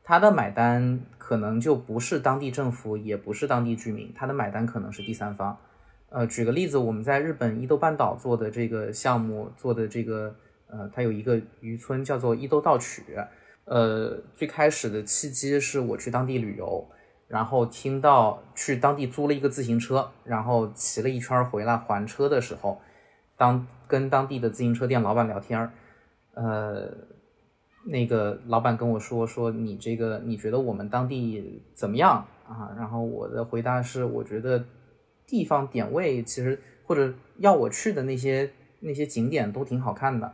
他的买单可能就不是当地政府，也不是当地居民，他的买单可能是第三方。呃，举个例子，我们在日本伊豆半岛做的这个项目，做的这个，呃，它有一个渔村叫做伊豆稻曲。呃，最开始的契机是我去当地旅游，然后听到去当地租了一个自行车，然后骑了一圈回来还车的时候，当跟当地的自行车店老板聊天，呃，那个老板跟我说说你这个你觉得我们当地怎么样啊？然后我的回答是我觉得。地方点位其实或者要我去的那些那些景点都挺好看的，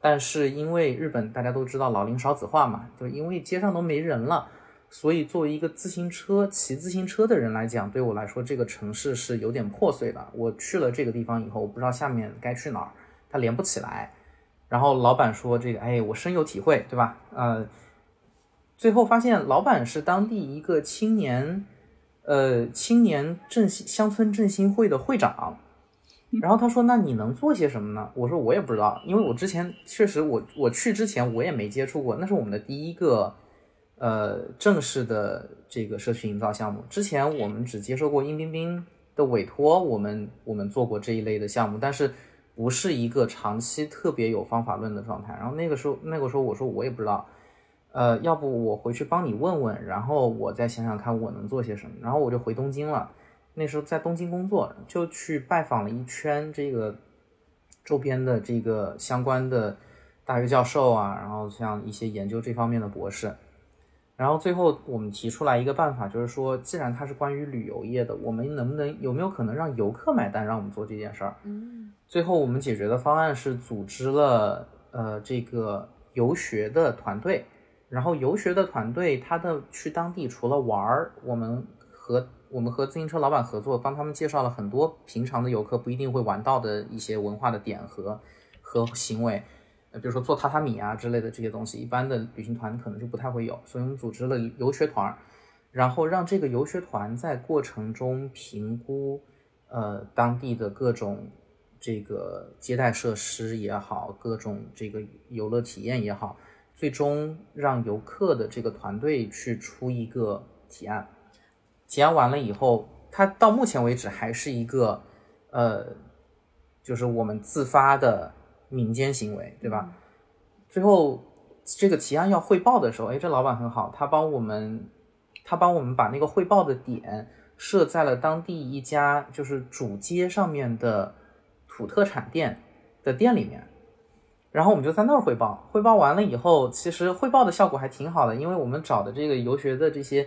但是因为日本大家都知道老龄少子化嘛，就因为街上都没人了，所以作为一个自行车骑自行车的人来讲，对我来说这个城市是有点破碎的。我去了这个地方以后，我不知道下面该去哪儿，它连不起来。然后老板说这个，哎，我深有体会，对吧？呃，最后发现老板是当地一个青年。呃，青年振兴乡村振兴会的会长，然后他说：“那你能做些什么呢？”我说：“我也不知道，因为我之前确实我我去之前我也没接触过，那是我们的第一个呃正式的这个社区营造项目。之前我们只接受过殷冰冰的委托，我们我们做过这一类的项目，但是不是一个长期特别有方法论的状态。然后那个时候那个时候我说我也不知道。”呃，要不我回去帮你问问，然后我再想想看我能做些什么。然后我就回东京了。那时候在东京工作，就去拜访了一圈这个周边的这个相关的大学教授啊，然后像一些研究这方面的博士。然后最后我们提出来一个办法，就是说，既然它是关于旅游业的，我们能不能有没有可能让游客买单，让我们做这件事儿？嗯。最后我们解决的方案是组织了呃这个游学的团队。然后游学的团队，他的去当地除了玩儿，我们和我们和自行车老板合作，帮他们介绍了很多平常的游客不一定会玩到的一些文化的点和和行为，呃，比如说做榻榻米啊之类的这些东西，一般的旅行团可能就不太会有，所以我们组织了游学团，然后让这个游学团在过程中评估，呃，当地的各种这个接待设施也好，各种这个游乐体验也好。最终让游客的这个团队去出一个提案，提案完了以后，它到目前为止还是一个，呃，就是我们自发的民间行为，对吧？最后这个提案要汇报的时候，哎，这老板很好，他帮我们，他帮我们把那个汇报的点设在了当地一家就是主街上面的土特产店的店里面，然后我们就在那儿汇报。汇报完了以后，其实汇报的效果还挺好的，因为我们找的这个游学的这些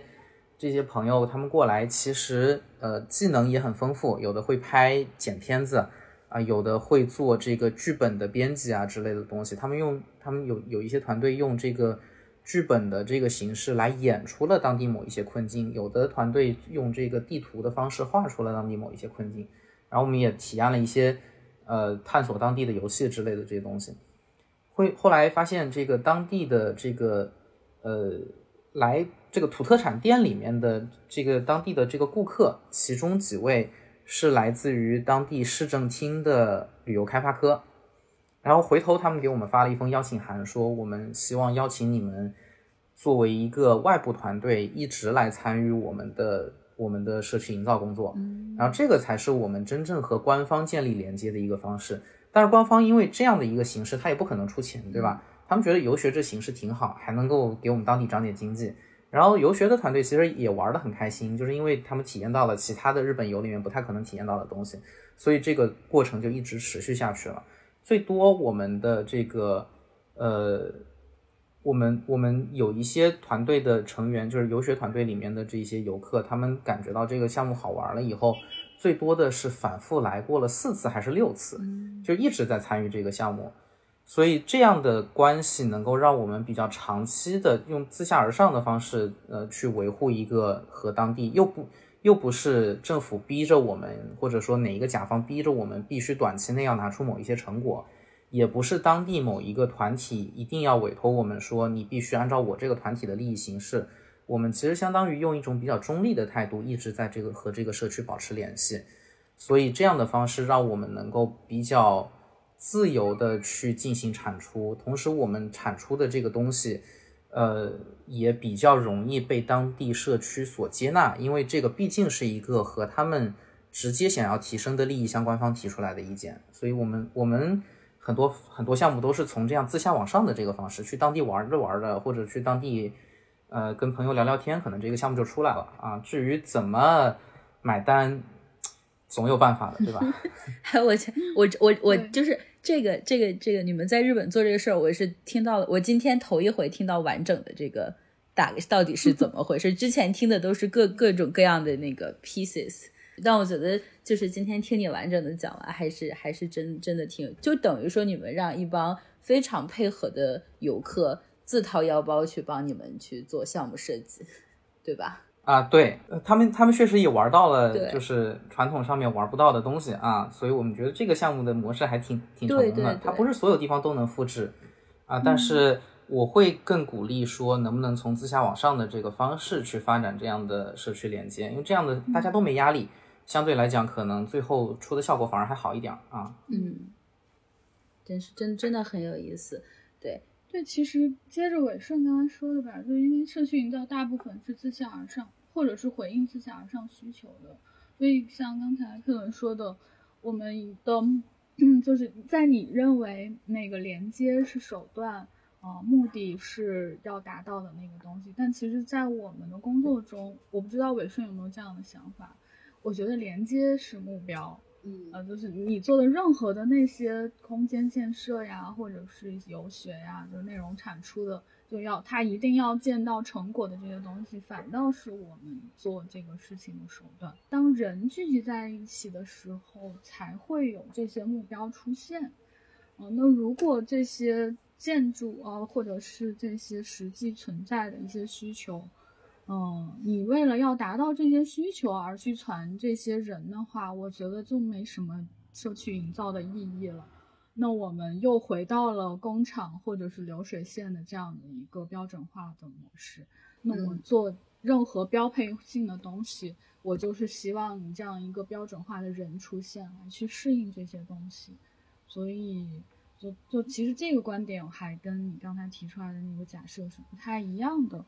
这些朋友，他们过来其实呃技能也很丰富，有的会拍剪片子。啊，有的会做这个剧本的编辑啊之类的东西，他们用他们有有一些团队用这个剧本的这个形式来演出了当地某一些困境，有的团队用这个地图的方式画出了当地某一些困境，然后我们也体验了一些呃探索当地的游戏之类的这些东西，会后来发现这个当地的这个呃来这个土特产店里面的这个当地的这个顾客，其中几位。是来自于当地市政厅的旅游开发科，然后回头他们给我们发了一封邀请函，说我们希望邀请你们作为一个外部团队，一直来参与我们的我们的社区营造工作。然后这个才是我们真正和官方建立连接的一个方式。但是官方因为这样的一个形式，他也不可能出钱，对吧？他们觉得游学这形式挺好，还能够给我们当地涨点经济。然后游学的团队其实也玩得很开心，就是因为他们体验到了其他的日本游里面不太可能体验到的东西，所以这个过程就一直持续下去了。最多我们的这个呃，我们我们有一些团队的成员，就是游学团队里面的这些游客，他们感觉到这个项目好玩了以后，最多的是反复来过了四次还是六次，就一直在参与这个项目。所以这样的关系能够让我们比较长期的用自下而上的方式，呃，去维护一个和当地又不又不是政府逼着我们，或者说哪一个甲方逼着我们必须短期内要拿出某一些成果，也不是当地某一个团体一定要委托我们说你必须按照我这个团体的利益行事。我们其实相当于用一种比较中立的态度，一直在这个和这个社区保持联系。所以这样的方式让我们能够比较。自由的去进行产出，同时我们产出的这个东西，呃，也比较容易被当地社区所接纳，因为这个毕竟是一个和他们直接想要提升的利益相关方提出来的意见，所以我们我们很多很多项目都是从这样自下往上的这个方式去当地玩着玩的，或者去当地呃跟朋友聊聊天，可能这个项目就出来了啊。至于怎么买单，总有办法的，对吧？还有我我我我就是。这个这个这个，你们在日本做这个事儿，我是听到了。我今天头一回听到完整的这个打到底是怎么回事。之前听的都是各各种各样的那个 pieces，但我觉得就是今天听你完整的讲完，还是还是真真的挺，就等于说你们让一帮非常配合的游客自掏腰包去帮你们去做项目设计，对吧？啊，对，他们他们确实也玩到了，就是传统上面玩不到的东西啊，所以我们觉得这个项目的模式还挺挺成功的。它不是所有地方都能复制啊，但是我会更鼓励说，能不能从自下往上的这个方式去发展这样的社区连接，因为这样的大家都没压力，相对来讲可能最后出的效果反而还好一点啊。嗯，真是真真的很有意思，对。对，其实接着伟顺刚刚说的吧，就因为社区营造大部分是自下而上，或者是回应自下而上需求的，所以像刚才克伦说的，我们的 就是在你认为那个连接是手段，啊，目的是要达到的那个东西，但其实，在我们的工作中，我不知道伟顺有没有这样的想法，我觉得连接是目标。嗯，呃，就是你做的任何的那些空间建设呀，或者是游学呀，就是内容产出的，就要他一定要见到成果的这些东西，反倒是我们做这个事情的手段。当人聚集在一起的时候，才会有这些目标出现。呃，那如果这些建筑啊，或者是这些实际存在的一些需求，嗯，你为了要达到这些需求而去传这些人的话，我觉得就没什么社区营造的意义了。那我们又回到了工厂或者是流水线的这样的一个标准化的模式。那我做任何标配性的东西，我就是希望你这样一个标准化的人出现来去适应这些东西。所以，就就其实这个观点还跟你刚才提出来的那个假设是不太一样的。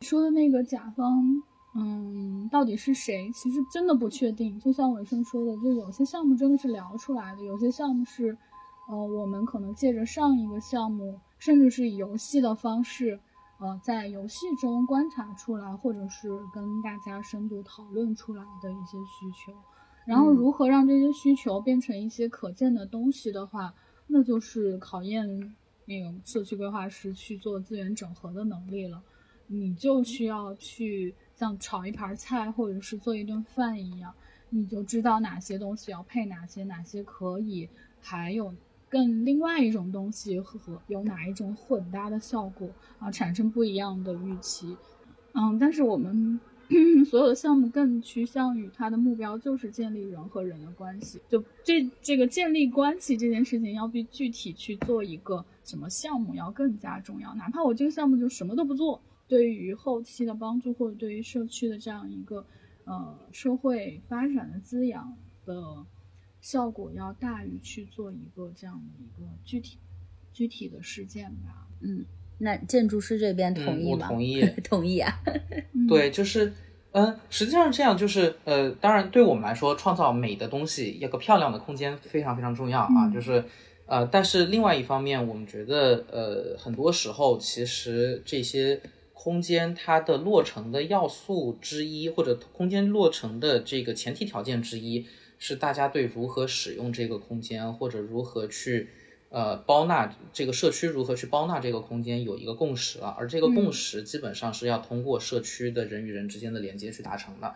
说的那个甲方，嗯，到底是谁？其实真的不确定。就像伟生说的，就有些项目真的是聊出来的，有些项目是，呃，我们可能借着上一个项目，甚至是以游戏的方式，呃，在游戏中观察出来，或者是跟大家深度讨论出来的一些需求，然后如何让这些需求变成一些可见的东西的话，那就是考验那个社区规划师去做资源整合的能力了。你就需要去像炒一盘菜，或者是做一顿饭一样，你就知道哪些东西要配哪些，哪些可以，还有跟另外一种东西和有哪一种混搭的效果啊，产生不一样的预期。嗯，但是我们 所有的项目更趋向于它的目标就是建立人和人的关系，就这这个建立关系这件事情要比具体去做一个什么项目要更加重要，哪怕我这个项目就什么都不做。对于后期的帮助，或者对于社区的这样一个呃社会发展的滋养的效果，要大于去做一个这样的一个具体具体的事件吧。嗯，那建筑师这边同意吗？我同意，同意 啊。对，就是嗯，实际上这样就是呃，当然对我们来说，创造美的东西，一个漂亮的空间非常非常重要啊。就是呃，但是另外一方面，我们觉得呃，很多时候其实这些。空间它的落成的要素之一，或者空间落成的这个前提条件之一，是大家对如何使用这个空间，或者如何去呃包纳这个社区，如何去包纳这个空间有一个共识了。而这个共识基本上是要通过社区的人与人之间的连接去达成的。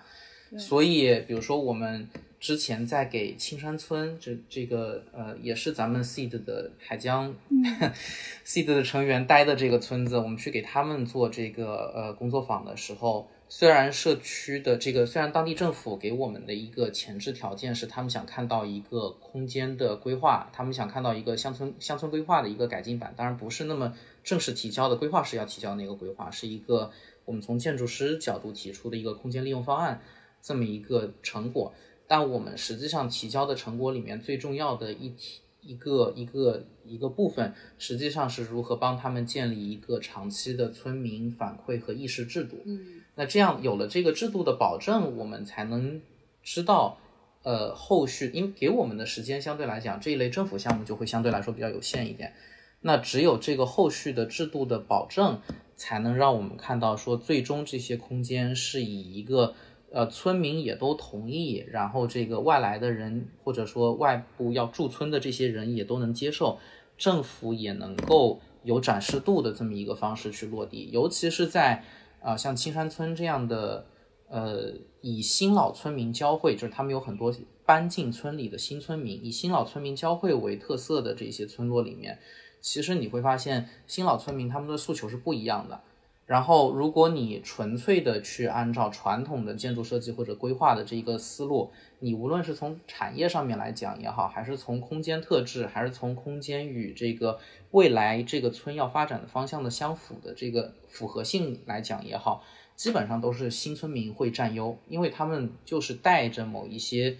所以，比如说我们。之前在给青山村这这个呃也是咱们 seed 的海江 seed 的成员待的这个村子，我们去给他们做这个呃工作坊的时候，虽然社区的这个虽然当地政府给我们的一个前置条件是他们想看到一个空间的规划，他们想看到一个乡村乡村规划的一个改进版，当然不是那么正式提交的规划是要提交那个规划，是一个我们从建筑师角度提出的一个空间利用方案这么一个成果。但我们实际上提交的成果里面最重要的一题一个一个一个部分，实际上是如何帮他们建立一个长期的村民反馈和议事制度。嗯，那这样有了这个制度的保证，我们才能知道，呃，后续因为给我们的时间相对来讲，这一类政府项目就会相对来说比较有限一点。那只有这个后续的制度的保证，才能让我们看到说，最终这些空间是以一个。呃，村民也都同意，然后这个外来的人或者说外部要驻村的这些人也都能接受，政府也能够有展示度的这么一个方式去落地，尤其是在啊像青山村这样的呃以新老村民交汇，就是他们有很多搬进村里的新村民，以新老村民交汇为特色的这些村落里面，其实你会发现新老村民他们的诉求是不一样的。然后，如果你纯粹的去按照传统的建筑设计或者规划的这一个思路，你无论是从产业上面来讲也好，还是从空间特质，还是从空间与这个未来这个村要发展的方向的相符的这个符合性来讲也好，基本上都是新村民会占优，因为他们就是带着某一些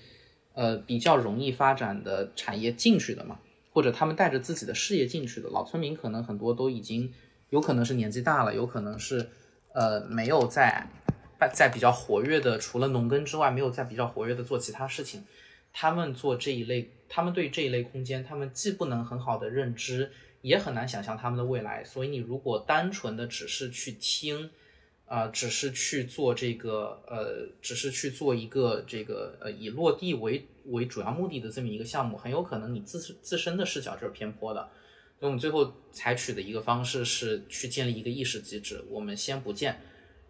呃比较容易发展的产业进去的嘛，或者他们带着自己的事业进去的，老村民可能很多都已经。有可能是年纪大了，有可能是，呃，没有在，在比较活跃的，除了农耕之外，没有在比较活跃的做其他事情。他们做这一类，他们对这一类空间，他们既不能很好的认知，也很难想象他们的未来。所以，你如果单纯的只是去听，啊，只是去做这个，呃，只是去做一个这个，呃，以落地为为主要目的的这么一个项目，很有可能你自自身的视角就是偏颇的。所以我们最后采取的一个方式是去建立一个议事机制。我们先不建，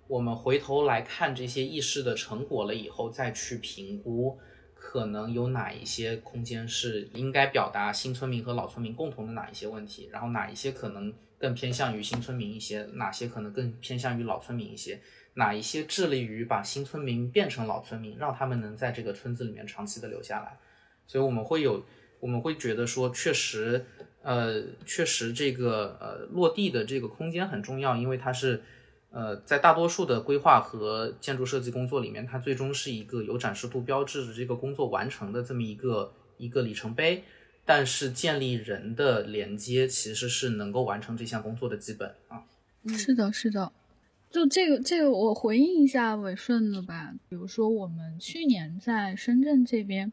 我们回头来看这些议事的成果了以后，再去评估可能有哪一些空间是应该表达新村民和老村民共同的哪一些问题，然后哪一些可能更偏向于新村民一些，哪些可能更偏向于老村民一些，哪一些致力于把新村民变成老村民，让他们能在这个村子里面长期的留下来。所以我们会有，我们会觉得说，确实。呃，确实，这个呃落地的这个空间很重要，因为它是，呃，在大多数的规划和建筑设计工作里面，它最终是一个有展示度标志的这个工作完成的这么一个一个里程碑。但是建立人的连接其实是能够完成这项工作的基本啊。是的，是的。就这个这个，我回应一下伟顺的吧。比如说，我们去年在深圳这边。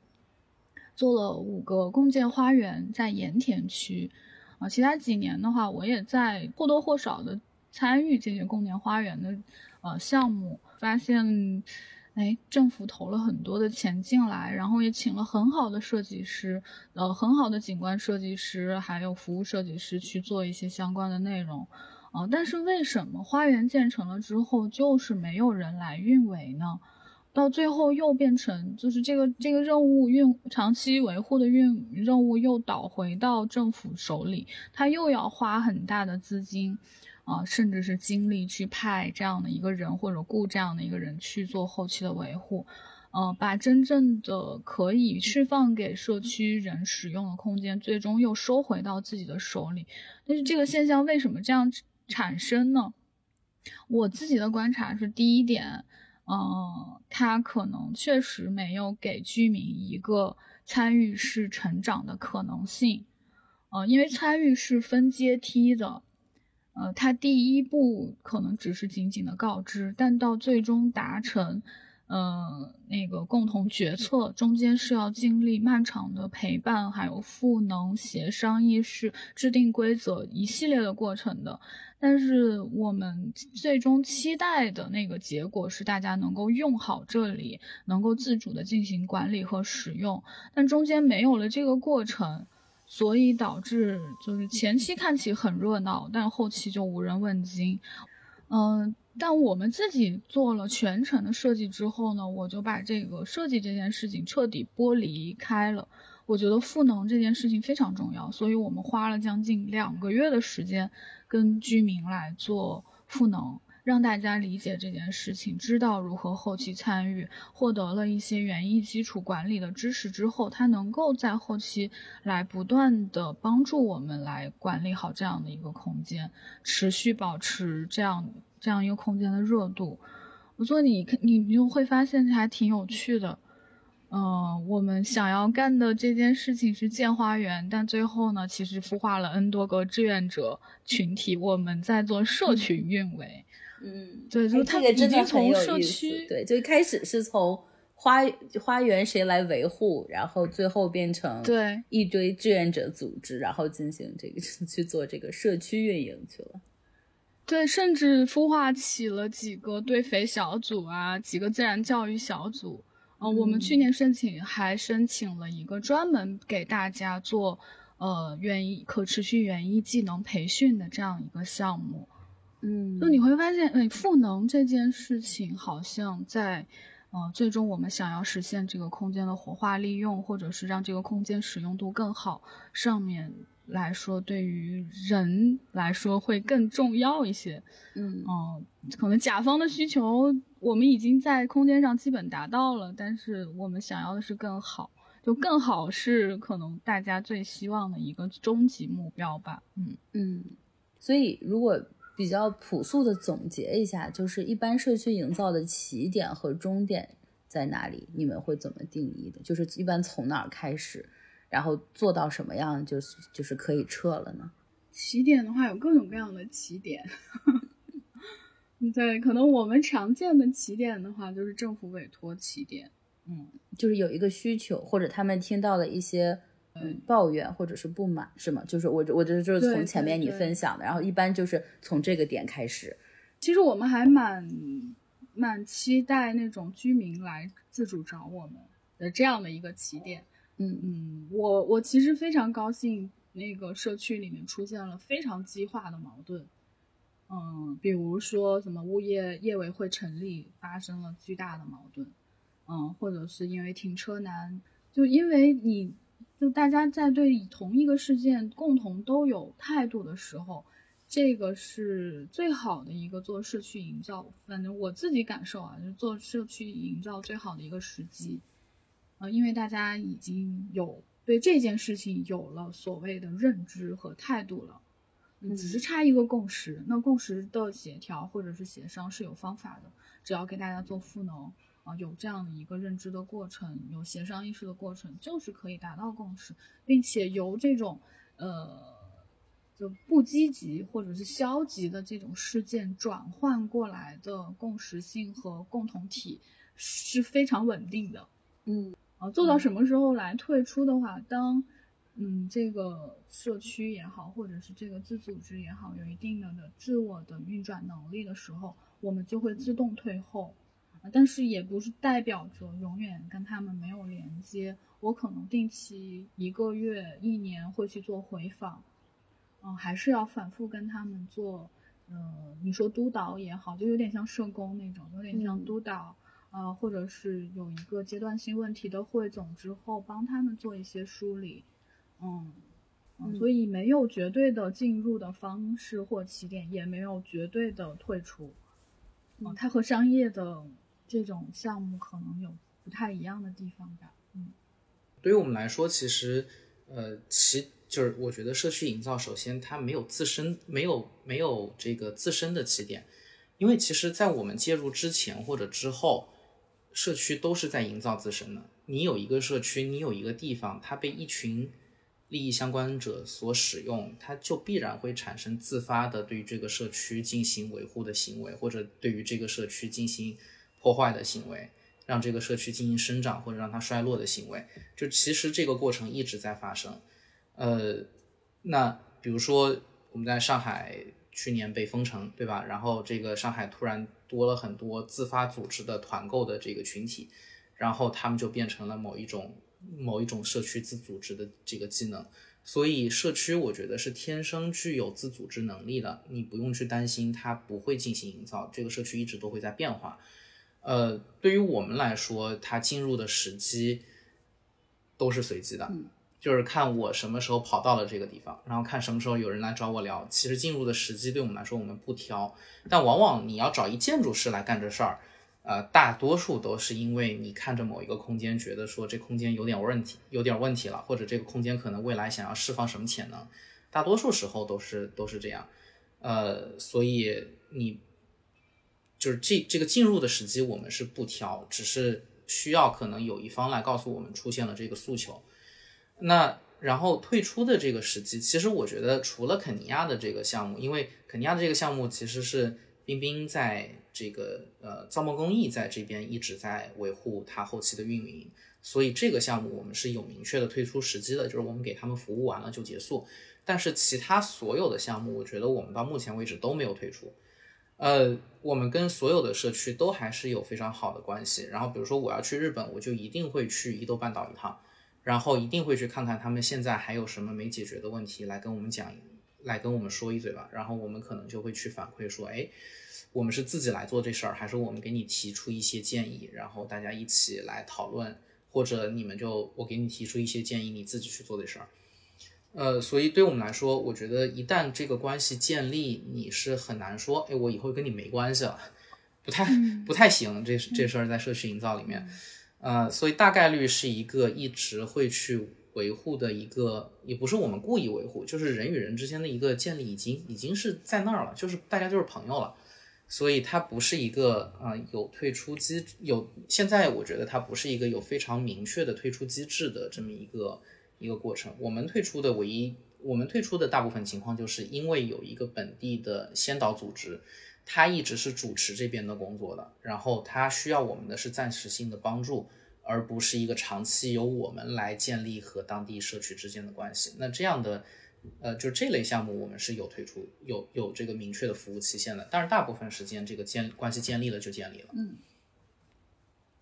做了五个共建花园在盐田区，啊，其他几年的话，我也在或多或少的参与这些共建花园的呃项目，发现。哎，政府投了很多的钱进来，然后也请了很好的设计师，呃，很好的景观设计师，还有服务设计师去做一些相关的内容，啊，但是为什么花园建成了之后就是没有人来运维呢？到最后又变成就是这个这个任务运长期维护的运任务又倒回到政府手里，他又要花很大的资金。啊，甚至是精力去派这样的一个人，或者雇这样的一个人去做后期的维护，呃，把真正的可以释放给社区人使用的空间，最终又收回到自己的手里。但是这个现象为什么这样产生呢？我自己的观察是，第一点，嗯，它可能确实没有给居民一个参与式成长的可能性，呃，因为参与是分阶梯的。呃，他第一步可能只是仅仅的告知，但到最终达成，呃，那个共同决策中间是要经历漫长的陪伴，还有赋能、协商、议事、制定规则一系列的过程的。但是我们最终期待的那个结果是大家能够用好这里，能够自主的进行管理和使用，但中间没有了这个过程。所以导致就是前期看起很热闹，但后期就无人问津。嗯，但我们自己做了全程的设计之后呢，我就把这个设计这件事情彻底剥离开了。我觉得赋能这件事情非常重要，所以我们花了将近两个月的时间跟居民来做赋能。让大家理解这件事情，知道如何后期参与，获得了一些园艺基础管理的知识之后，他能够在后期来不断的帮助我们来管理好这样的一个空间，持续保持这样这样一个空间的热度。我说你你你就会发现还挺有趣的。嗯，我们想要干的这件事情是建花园，但最后呢，其实孵化了 N 多个志愿者群体，我们在做社群运维。嗯，对，就这个真的很有意思。对，就一开始是从花花园谁来维护，然后最后变成对一堆志愿者组织，然后进行这个 去做这个社区运营去了。对，甚至孵化起了几个堆肥小组啊，几个自然教育小组。嗯，我们去年申请还申请了一个专门给大家做呃园艺可持续园艺技能培训的这样一个项目。嗯，就你会发现，哎，赋能这件事情好像在，呃，最终我们想要实现这个空间的活化利用，或者是让这个空间使用度更好，上面来说，对于人来说会更重要一些。嗯，哦，可能甲方的需求我们已经在空间上基本达到了，但是我们想要的是更好，就更好是可能大家最希望的一个终极目标吧。嗯嗯，所以如果。比较朴素的总结一下，就是一般社区营造的起点和终点在哪里？你们会怎么定义的？就是一般从哪儿开始，然后做到什么样，就是就是可以撤了呢？起点的话，有各种各样的起点。对，可能我们常见的起点的话，就是政府委托起点。嗯，就是有一个需求，或者他们听到了一些。嗯，抱怨或者是不满是吗？就是我我这就是从前面你分享的，然后一般就是从这个点开始。其实我们还蛮蛮期待那种居民来自主找我们的这样的一个起点。嗯嗯，我我其实非常高兴，那个社区里面出现了非常激化的矛盾。嗯，比如说什么物业业委会成立发生了巨大的矛盾，嗯，或者是因为停车难，就因为你。就大家在对同一个事件共同都有态度的时候，这个是最好的一个做社区营造。反正我自己感受啊，就做社区营造最好的一个时机，呃，因为大家已经有对这件事情有了所谓的认知和态度了，只是差一个共识。那共识的协调或者是协商是有方法的，只要给大家做赋能。啊，有这样的一个认知的过程，有协商意识的过程，就是可以达到共识，并且由这种呃就不积极或者是消极的这种事件转换过来的共识性和共同体是非常稳定的。嗯啊，做到什么时候来退出的话，当嗯这个社区也好，或者是这个自组织也好，有一定的的自我的运转能力的时候，我们就会自动退后。啊，但是也不是代表着永远跟他们没有连接。我可能定期一个月、一年会去做回访，嗯，还是要反复跟他们做，呃，你说督导也好，就有点像社工那种，有点像督导，呃，或者是有一个阶段性问题的汇总之后，帮他们做一些梳理，嗯，嗯，所以没有绝对的进入的方式或起点，也没有绝对的退出，嗯，它和商业的。这种项目可能有不太一样的地方吧。嗯，对于我们来说，其实，呃，其就是我觉得社区营造，首先它没有自身没有没有这个自身的起点，因为其实，在我们介入之前或者之后，社区都是在营造自身的。你有一个社区，你有一个地方，它被一群利益相关者所使用，它就必然会产生自发的对于这个社区进行维护的行为，或者对于这个社区进行。破坏的行为，让这个社区进行生长或者让它衰落的行为，就其实这个过程一直在发生。呃，那比如说我们在上海去年被封城，对吧？然后这个上海突然多了很多自发组织的团购的这个群体，然后他们就变成了某一种某一种社区自组织的这个技能。所以社区我觉得是天生具有自组织能力的，你不用去担心它不会进行营造，这个社区一直都会在变化。呃，对于我们来说，它进入的时机都是随机的，就是看我什么时候跑到了这个地方，然后看什么时候有人来找我聊。其实进入的时机对我们来说，我们不挑，但往往你要找一建筑师来干这事儿，呃，大多数都是因为你看着某一个空间，觉得说这空间有点问题，有点问题了，或者这个空间可能未来想要释放什么潜能，大多数时候都是都是这样，呃，所以你。就是这这个进入的时机，我们是不挑，只是需要可能有一方来告诉我们出现了这个诉求。那然后退出的这个时机，其实我觉得除了肯尼亚的这个项目，因为肯尼亚的这个项目其实是冰冰在这个呃造梦公益在这边一直在维护它后期的运营，所以这个项目我们是有明确的退出时机的，就是我们给他们服务完了就结束。但是其他所有的项目，我觉得我们到目前为止都没有退出。呃，我们跟所有的社区都还是有非常好的关系。然后，比如说我要去日本，我就一定会去伊豆半岛一趟，然后一定会去看看他们现在还有什么没解决的问题，来跟我们讲，来跟我们说一嘴吧。然后我们可能就会去反馈说，哎，我们是自己来做这事儿，还是我们给你提出一些建议，然后大家一起来讨论，或者你们就我给你提出一些建议，你自己去做这事儿。呃，所以对我们来说，我觉得一旦这个关系建立，你是很难说，哎，我以后跟你没关系了，不太不太行。这这事儿在社区营造里面，呃，所以大概率是一个一直会去维护的一个，也不是我们故意维护，就是人与人之间的一个建立，已经已经是在那儿了，就是大家就是朋友了。所以它不是一个啊有退出机有，现在我觉得它不是一个有非常明确的退出机制的这么一个。一个过程，我们退出的唯一，我们退出的大部分情况，就是因为有一个本地的先导组织，他一直是主持这边的工作的，然后他需要我们的是暂时性的帮助，而不是一个长期由我们来建立和当地社区之间的关系。那这样的，呃，就这类项目，我们是有推出，有有这个明确的服务期限的，但是大部分时间，这个建关系建立了就建立了。嗯，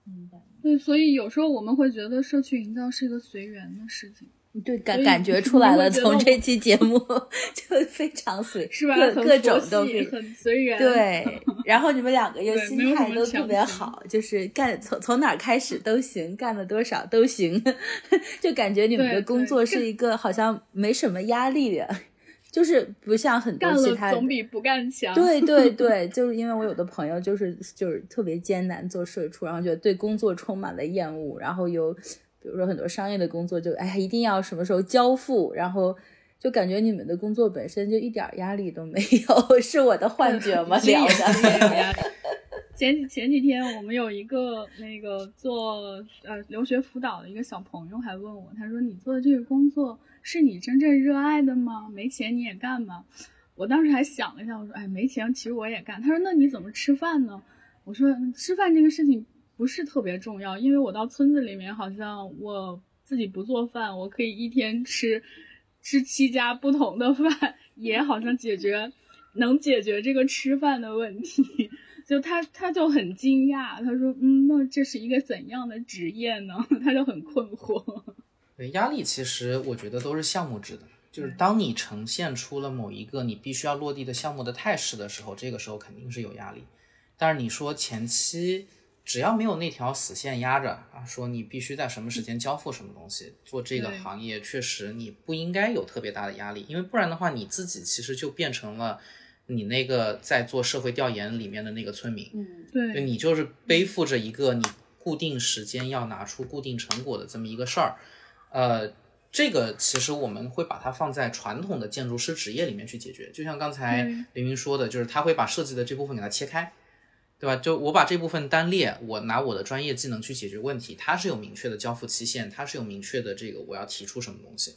明白。对，所以有时候我们会觉得社区营造是一个随缘的事情。对，感感觉出来了，从这期节目 就非常随，是吧？各各种都很随缘。对，然后你们两个又心态都特别好，就是干从从哪开始都行，干了多少都行，就感觉你们的工作是一个好像没什么压力的。就是不像很多其他总比不干强。对对对，就是因为我有的朋友就是就是特别艰难做社畜，然后觉得对工作充满了厌恶，然后有比如说很多商业的工作就哎呀一定要什么时候交付，然后就感觉你们的工作本身就一点压力都没有，是我的幻觉吗？聊的。前前几天我们有一个那个做呃留学辅导的一个小朋友还问我，他说你做的这个工作。是你真正热爱的吗？没钱你也干吗？我当时还想了一下，我说，哎，没钱其实我也干。他说，那你怎么吃饭呢？我说，吃饭这个事情不是特别重要，因为我到村子里面，好像我自己不做饭，我可以一天吃吃七家不同的饭，也好像解决能解决这个吃饭的问题。就他他就很惊讶，他说：“嗯，那这是一个怎样的职业呢？”他就很困惑。对，压力其实我觉得都是项目制的，就是当你呈现出了某一个你必须要落地的项目的态势的时候，这个时候肯定是有压力。但是你说前期只要没有那条死线压着啊，说你必须在什么时间交付什么东西，做这个行业确实你不应该有特别大的压力，因为不然的话你自己其实就变成了你那个在做社会调研里面的那个村民，嗯，对，你就是背负着一个你固定时间要拿出固定成果的这么一个事儿，呃。这个其实我们会把它放在传统的建筑师职业里面去解决，就像刚才凌云说的，就是他会把设计的这部分给它切开，对吧？就我把这部分单列，我拿我的专业技能去解决问题，它是有明确的交付期限，它是有明确的这个我要提出什么东西。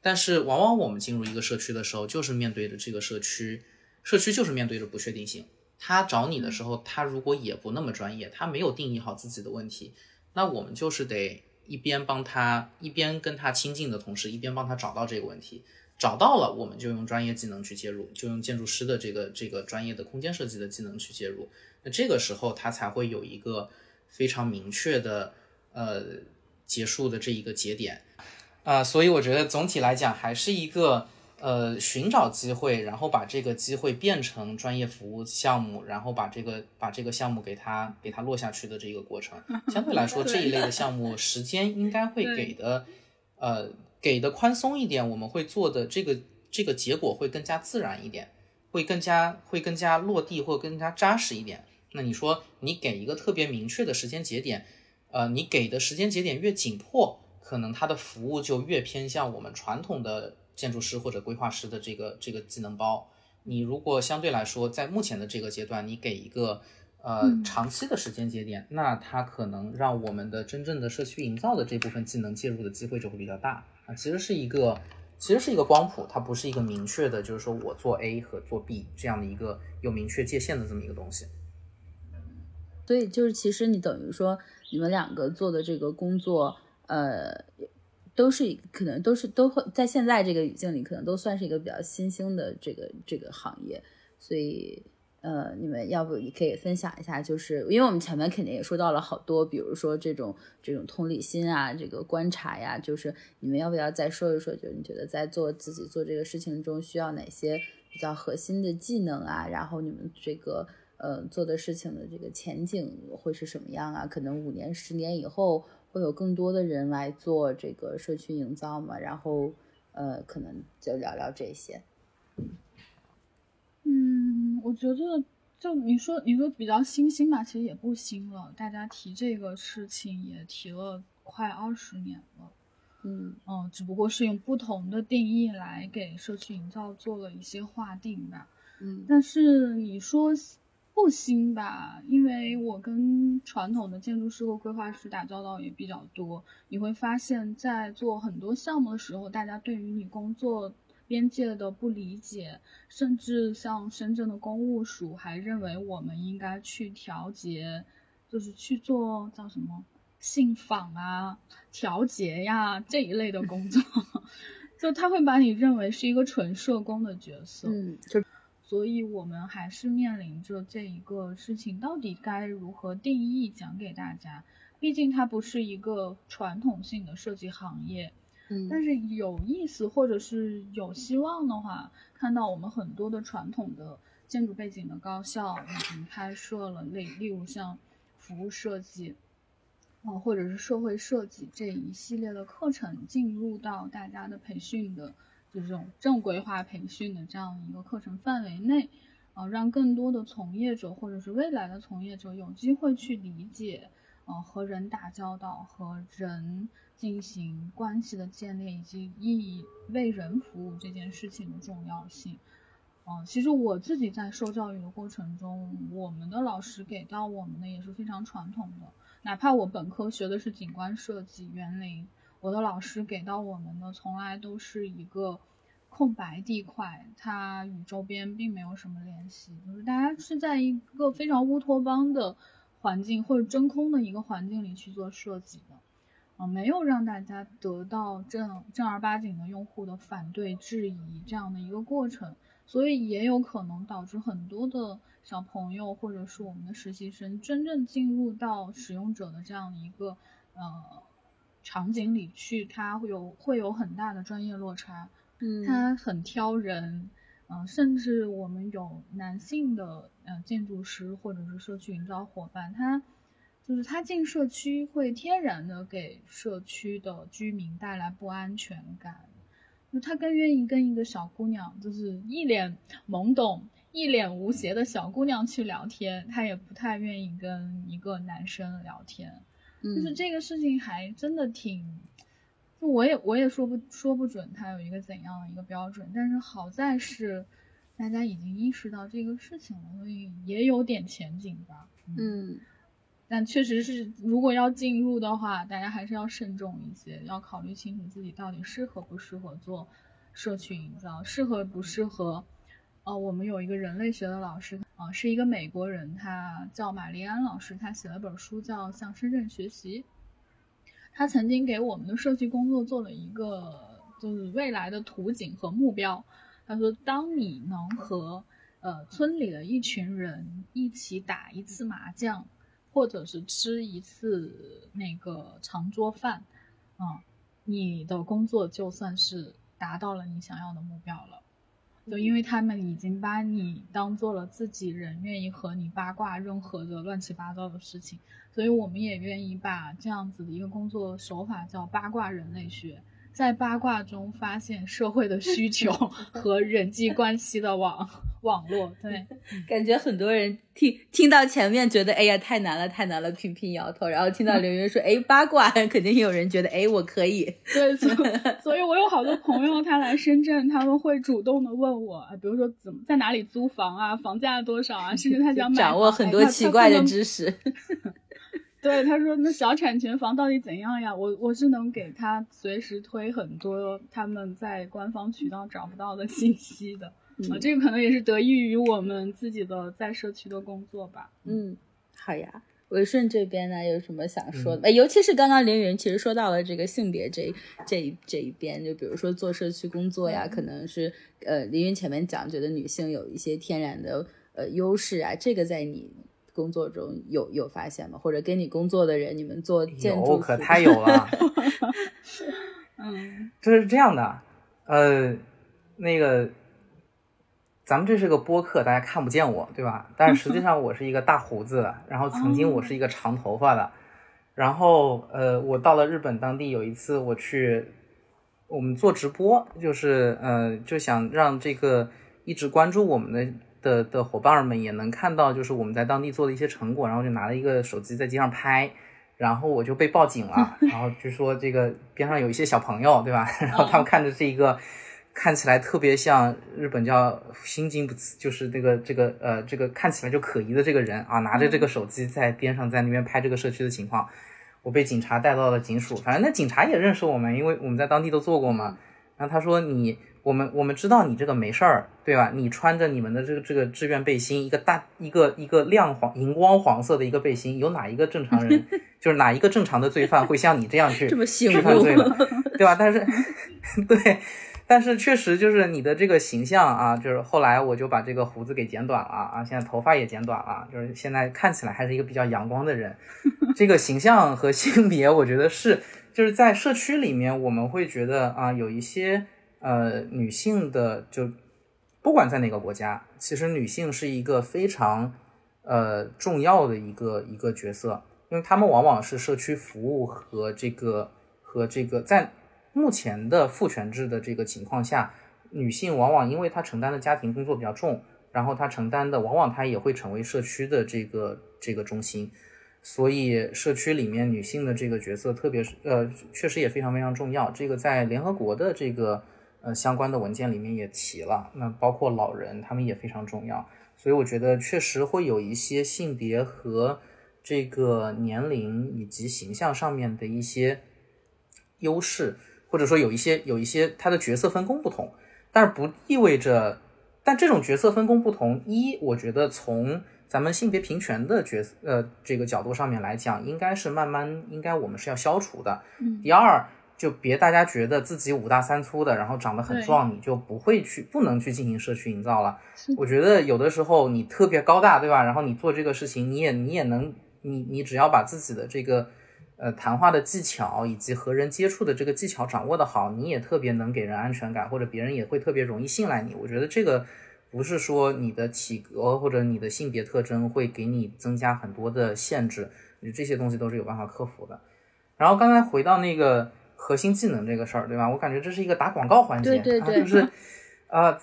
但是往往我们进入一个社区的时候，就是面对着这个社区，社区就是面对着不确定性。他找你的时候，他如果也不那么专业，他没有定义好自己的问题，那我们就是得。一边帮他，一边跟他亲近的同时，一边帮他找到这个问题，找到了，我们就用专业技能去介入，就用建筑师的这个这个专业的空间设计的技能去介入。那这个时候，它才会有一个非常明确的呃结束的这一个节点啊。所以我觉得总体来讲，还是一个。呃，寻找机会，然后把这个机会变成专业服务项目，然后把这个把这个项目给它给它落下去的这个过程，相对来说这一类的项目时间应该会给的，呃，给的宽松一点，我们会做的这个这个结果会更加自然一点，会更加会更加落地或更加扎实一点。那你说你给一个特别明确的时间节点，呃，你给的时间节点越紧迫，可能它的服务就越偏向我们传统的。建筑师或者规划师的这个这个技能包，你如果相对来说在目前的这个阶段，你给一个呃长期的时间节点，那它可能让我们的真正的社区营造的这部分技能介入的机会就会比较大啊。其实是一个其实是一个光谱，它不是一个明确的，就是说我做 A 和做 B 这样的一个有明确界限的这么一个东西。所以就是其实你等于说你们两个做的这个工作，呃。都是可能都是都会在现在这个语境里，可能都算是一个比较新兴的这个这个行业，所以呃，你们要不也可以分享一下，就是因为我们前面肯定也说到了好多，比如说这种这种同理心啊，这个观察呀，就是你们要不要再说一说，就是你觉得在做自己做这个事情中需要哪些比较核心的技能啊？然后你们这个呃做的事情的这个前景会是什么样啊？可能五年十年以后。会有更多的人来做这个社区营造嘛？然后，呃，可能就聊聊这些。嗯，我觉得就你说你说比较新兴吧，其实也不新了。大家提这个事情也提了快二十年了。嗯嗯，只不过是用不同的定义来给社区营造做了一些划定吧。嗯，但是你说。不新吧，因为我跟传统的建筑师和规划师打交道也比较多，你会发现在做很多项目的时候，大家对于你工作边界的不理解，甚至像深圳的公务署还认为我们应该去调节，就是去做叫什么信访啊、调节呀这一类的工作，就他会把你认为是一个纯社工的角色，嗯，就。所以，我们还是面临着这一个事情，到底该如何定义讲给大家？毕竟它不是一个传统性的设计行业，嗯，但是有意思或者是有希望的话，看到我们很多的传统的建筑背景的高校已经开设了例，例如像服务设计，啊，或者是社会设计这一系列的课程进入到大家的培训的。就这种正规化培训的这样一个课程范围内，呃，让更多的从业者或者是未来的从业者有机会去理解，呃，和人打交道、和人进行关系的建立以及意义为人服务这件事情的重要性。嗯，其实我自己在受教育的过程中，我们的老师给到我们的也是非常传统的，哪怕我本科学的是景观设计、园林。我的老师给到我们的从来都是一个空白地块，它与周边并没有什么联系，就是大家是在一个非常乌托邦的环境或者真空的一个环境里去做设计的，啊、没有让大家得到正正儿八经的用户的反对质疑这样的一个过程，所以也有可能导致很多的小朋友或者是我们的实习生真正进入到使用者的这样一个呃场景里去，他会有会有很大的专业落差，嗯他很挑人，嗯、甚至我们有男性的呃建筑师或者是社区营造伙伴，他就是他进社区会天然的给社区的居民带来不安全感，就他更愿意跟一个小姑娘，就是一脸懵懂、一脸无邪的小姑娘去聊天，他也不太愿意跟一个男生聊天。就是嗯这个事情还真的挺，就我也我也说不说不准它有一个怎样的一个标准，但是好在是大家已经意识到这个事情了，所以也有点前景吧。嗯但确实是，如果要进入的话，大家还是要慎重一些，要考虑清楚自己到底适合不适合做社区营造，适合不适合。呃，我们有一个人类学的老师，啊、是一个美国人，他叫玛丽安老师，他写了本书叫《向深圳学习》。他曾经给我们的设计工作做了一个就是未来的图景和目标。他说，当你能和呃村里的一群人一起打一次麻将，或者是吃一次那个长桌饭，啊、你的工作就算是达到了你想要的目标了。就因为他们已经把你当做了自己人，愿意和你八卦任何的乱七八糟的事情，所以我们也愿意把这样子的一个工作手法叫八卦人类学，在八卦中发现社会的需求 和人际关系的网网络。对，感觉很多人听听到前面觉得哎呀太难了太难了，频频摇头，然后听到刘云说哎八卦，肯定有人觉得哎我可以。对，所以 所以我有好多朋友，他来深圳，他们会主动的问我，啊比如说怎么在哪里租房啊，房价多少啊，甚至他想买掌握很多奇怪的。知识。对，他说那小产权房到底怎样呀？我我是能给他随时推很多他们在官方渠道找不到的信息的。啊，这个可能也是得益于我们自己的在社区的工作吧。嗯，好呀。伟顺这边呢有什么想说的？哎、尤其是刚刚凌云其实说到了这个性别这这一这一边，就比如说做社区工作呀，可能是呃凌云前面讲，觉得女性有一些天然的呃优势啊，这个在你工作中有有发现吗？或者跟你工作的人，你们做建筑有可太有了。嗯这是这样的，呃，那个，咱们这是个播客，大家看不见我，对吧？但是实际上我是一个大胡子的，然后曾经我是一个长头发的，然后呃，我到了日本当地，有一次我去，我们做直播，就是呃，就想让这个一直关注我们的。的的伙伴们也能看到，就是我们在当地做的一些成果，然后就拿了一个手机在街上拍，然后我就被报警了，然后据说这个边上有一些小朋友，对吧？然后他们看着这一个看起来特别像日本叫新金不就是那个这个呃这个看起来就可疑的这个人啊，拿着这个手机在边上在那边拍这个社区的情况，我被警察带到了警署，反正那警察也认识我们，因为我们在当地都做过嘛。然后他说你我们我们知道你这个没事儿，对吧？你穿着你们的这个这个志愿背心，一个大一个一个亮黄荧光黄色的一个背心，有哪一个正常人，就是哪一个正常的罪犯会像你这样去这么醒去犯罪了，对吧？但是 对。但是确实就是你的这个形象啊，就是后来我就把这个胡子给剪短了啊，现在头发也剪短了，就是现在看起来还是一个比较阳光的人。这个形象和性别，我觉得是就是在社区里面，我们会觉得啊，有一些呃女性的，就不管在哪个国家，其实女性是一个非常呃重要的一个一个角色，因为她们往往是社区服务和这个和这个在目前的父权制的这个情况下，女性往往因为她承担的家庭工作比较重，然后她承担的往往她也会成为社区的这个这个中心。所以社区里面女性的这个角色，特别是呃，确实也非常非常重要。这个在联合国的这个呃相关的文件里面也提了，那包括老人他们也非常重要。所以我觉得确实会有一些性别和这个年龄以及形象上面的一些优势，或者说有一些有一些他的角色分工不同，但是不意味着，但这种角色分工不同，一我觉得从咱们性别平权的角色呃这个角度上面来讲，应该是慢慢应该我们是要消除的。嗯第二，就别大家觉得自己五大三粗的，然后长得很壮，你就不会去不能去进行社区营造了。我觉得有的时候你特别高大，对吧？然后你做这个事情，你也你也能，你你只要把自己的这个呃谈话的技巧以及和人接触的这个技巧掌握的好，你也特别能给人安全感，或者别人也会特别容易信赖你。我觉得这个不是说你的体格或者你的性别特征会给你增加很多的限制，你这些东西都是有办法克服的。然后刚才回到那个核心技能这个事儿，对吧？我感觉这是一个打广告环节，对对对啊、就是呃，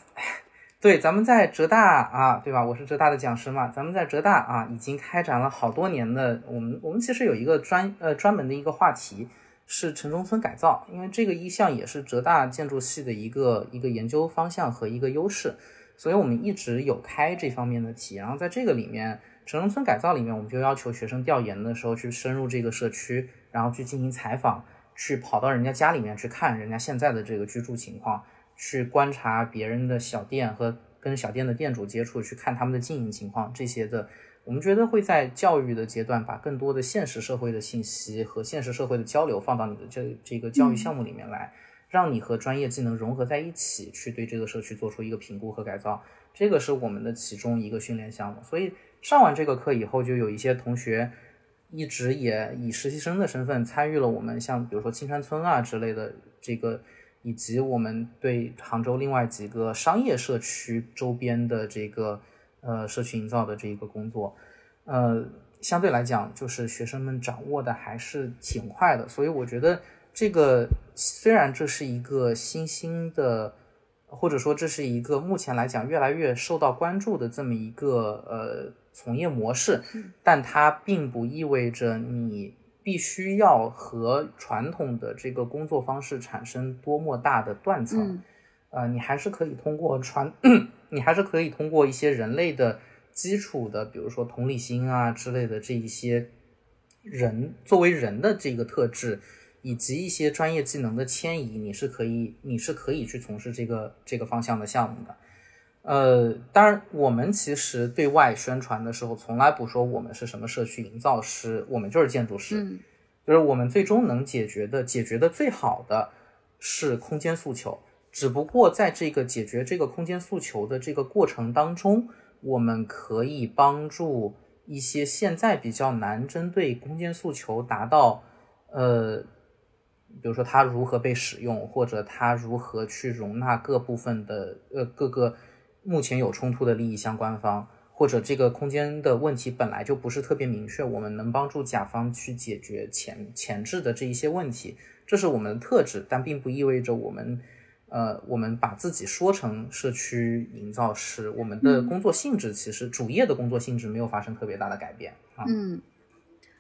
对，咱们在浙大啊，对吧？我是浙大的讲师嘛，咱们在浙大啊，已经开展了好多年的，我们我们其实有一个专呃专门的一个话题是城中村改造，因为这个一项也是浙大建筑系的一个一个研究方向和一个优势，所以我们一直有开这方面的题，然后在这个里面。城中村改造里面，我们就要求学生调研的时候去深入这个社区，然后去进行采访，去跑到人家家里面去看人家现在的这个居住情况，去观察别人的小店和跟小店的店主接触，去看他们的经营情况这些的。我们觉得会在教育的阶段把更多的现实社会的信息和现实社会的交流放到你的这这个教育项目里面来，让你和专业技能融合在一起，去对这个社区做出一个评估和改造。这个是我们的其中一个训练项目，所以上完这个课以后，就有一些同学一直也以实习生的身份参与了我们像比如说青山村啊之类的这个，以及我们对杭州另外几个商业社区周边的这个呃社区营造的这一个工作，呃，相对来讲就是学生们掌握的还是挺快的，所以我觉得这个虽然这是一个新兴的。或者说，这是一个目前来讲越来越受到关注的这么一个呃从业模式，但它并不意味着你必须要和传统的这个工作方式产生多么大的断层。嗯呃，你还是可以通过传，你还是可以通过一些人类的基础的，比如说同理心啊之类的这一些人作为人的这个特质。以及一些专业技能的迁移，你是可以，你是可以去从事这个这个方向的项目的。呃，当然，我们其实对外宣传的时候，从来不说我们是什么社区营造师，我们就是建筑师。嗯，就是我们最终能解决的、解决的最好的是空间诉求。只不过在这个解决这个空间诉求的这个过程当中，我们可以帮助一些现在比较难针对空间诉求达到，呃。比如说它如何被使用，或者它如何去容纳各部分的呃各个目前有冲突的利益相关方，或者这个空间的问题本来就不是特别明确，我们能帮助甲方去解决前前置的这一些问题，这是我们的特质，但并不意味着我们呃我们把自己说成社区营造师，我们的工作性质其实主业的工作性质没有发生特别大的改变啊。嗯，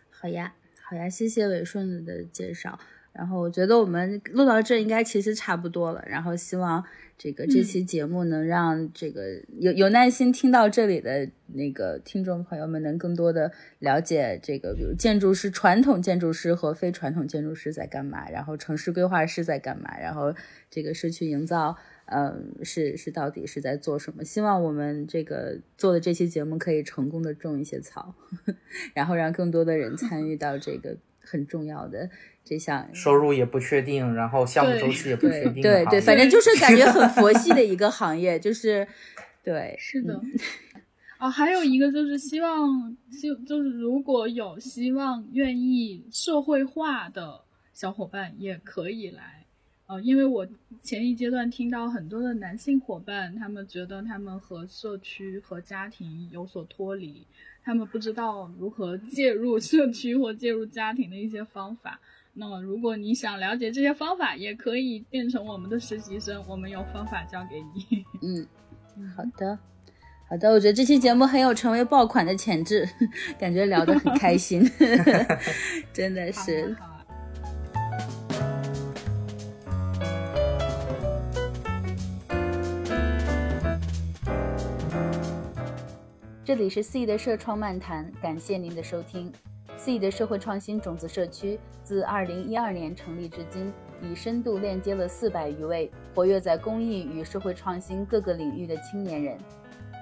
好呀，好呀，谢谢伟顺的介绍。然后我觉得我们录到这应该其实差不多了。然后希望这个这期节目能让这个有有耐心听到这里的那个听众朋友们能更多的了解这个，比如建筑师、传统建筑师和非传统建筑师在干嘛，然后城市规划师在干嘛，然后这个社区营造，嗯，是是到底是在做什么？希望我们这个做的这期节目可以成功的种一些草，然后让更多的人参与到这个很重要的。这项收入也不确定，然后项目周期也不确定，对对，反正就是感觉很佛系的一个 行业，就是对，是的。嗯、哦，还有一个就是希望，就就是如果有希望愿意社会化的小伙伴也可以来，呃，因为我前一阶段听到很多的男性伙伴，他们觉得他们和社区和家庭有所脱离，他们不知道如何介入社区或介入家庭的一些方法。那么，如果你想了解这些方法，也可以变成我们的实习生，我们有方法教给你。嗯，好的，好的，我觉得这期节目很有成为爆款的潜质，感觉聊得很开心 真的是。这里是 C 的社创漫谈，感谢您的收听。C 的社会创新种子社区自2012年成立至今，已深度链接了400余位活跃在公益与社会创新各个领域的青年人。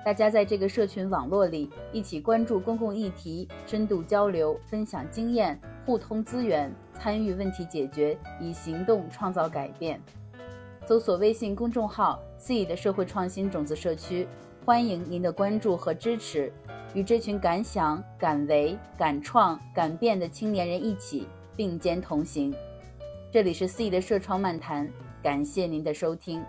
大家在这个社群网络里一起关注公共议题，深度交流，分享经验，互通资源，参与问题解决，以行动创造改变。搜索微信公众号 “C 的社会创新种子社区”，欢迎您的关注和支持，与这群敢想、敢为、敢创、敢变的青年人一起并肩同行。这里是 C 的社创漫谈，感谢您的收听。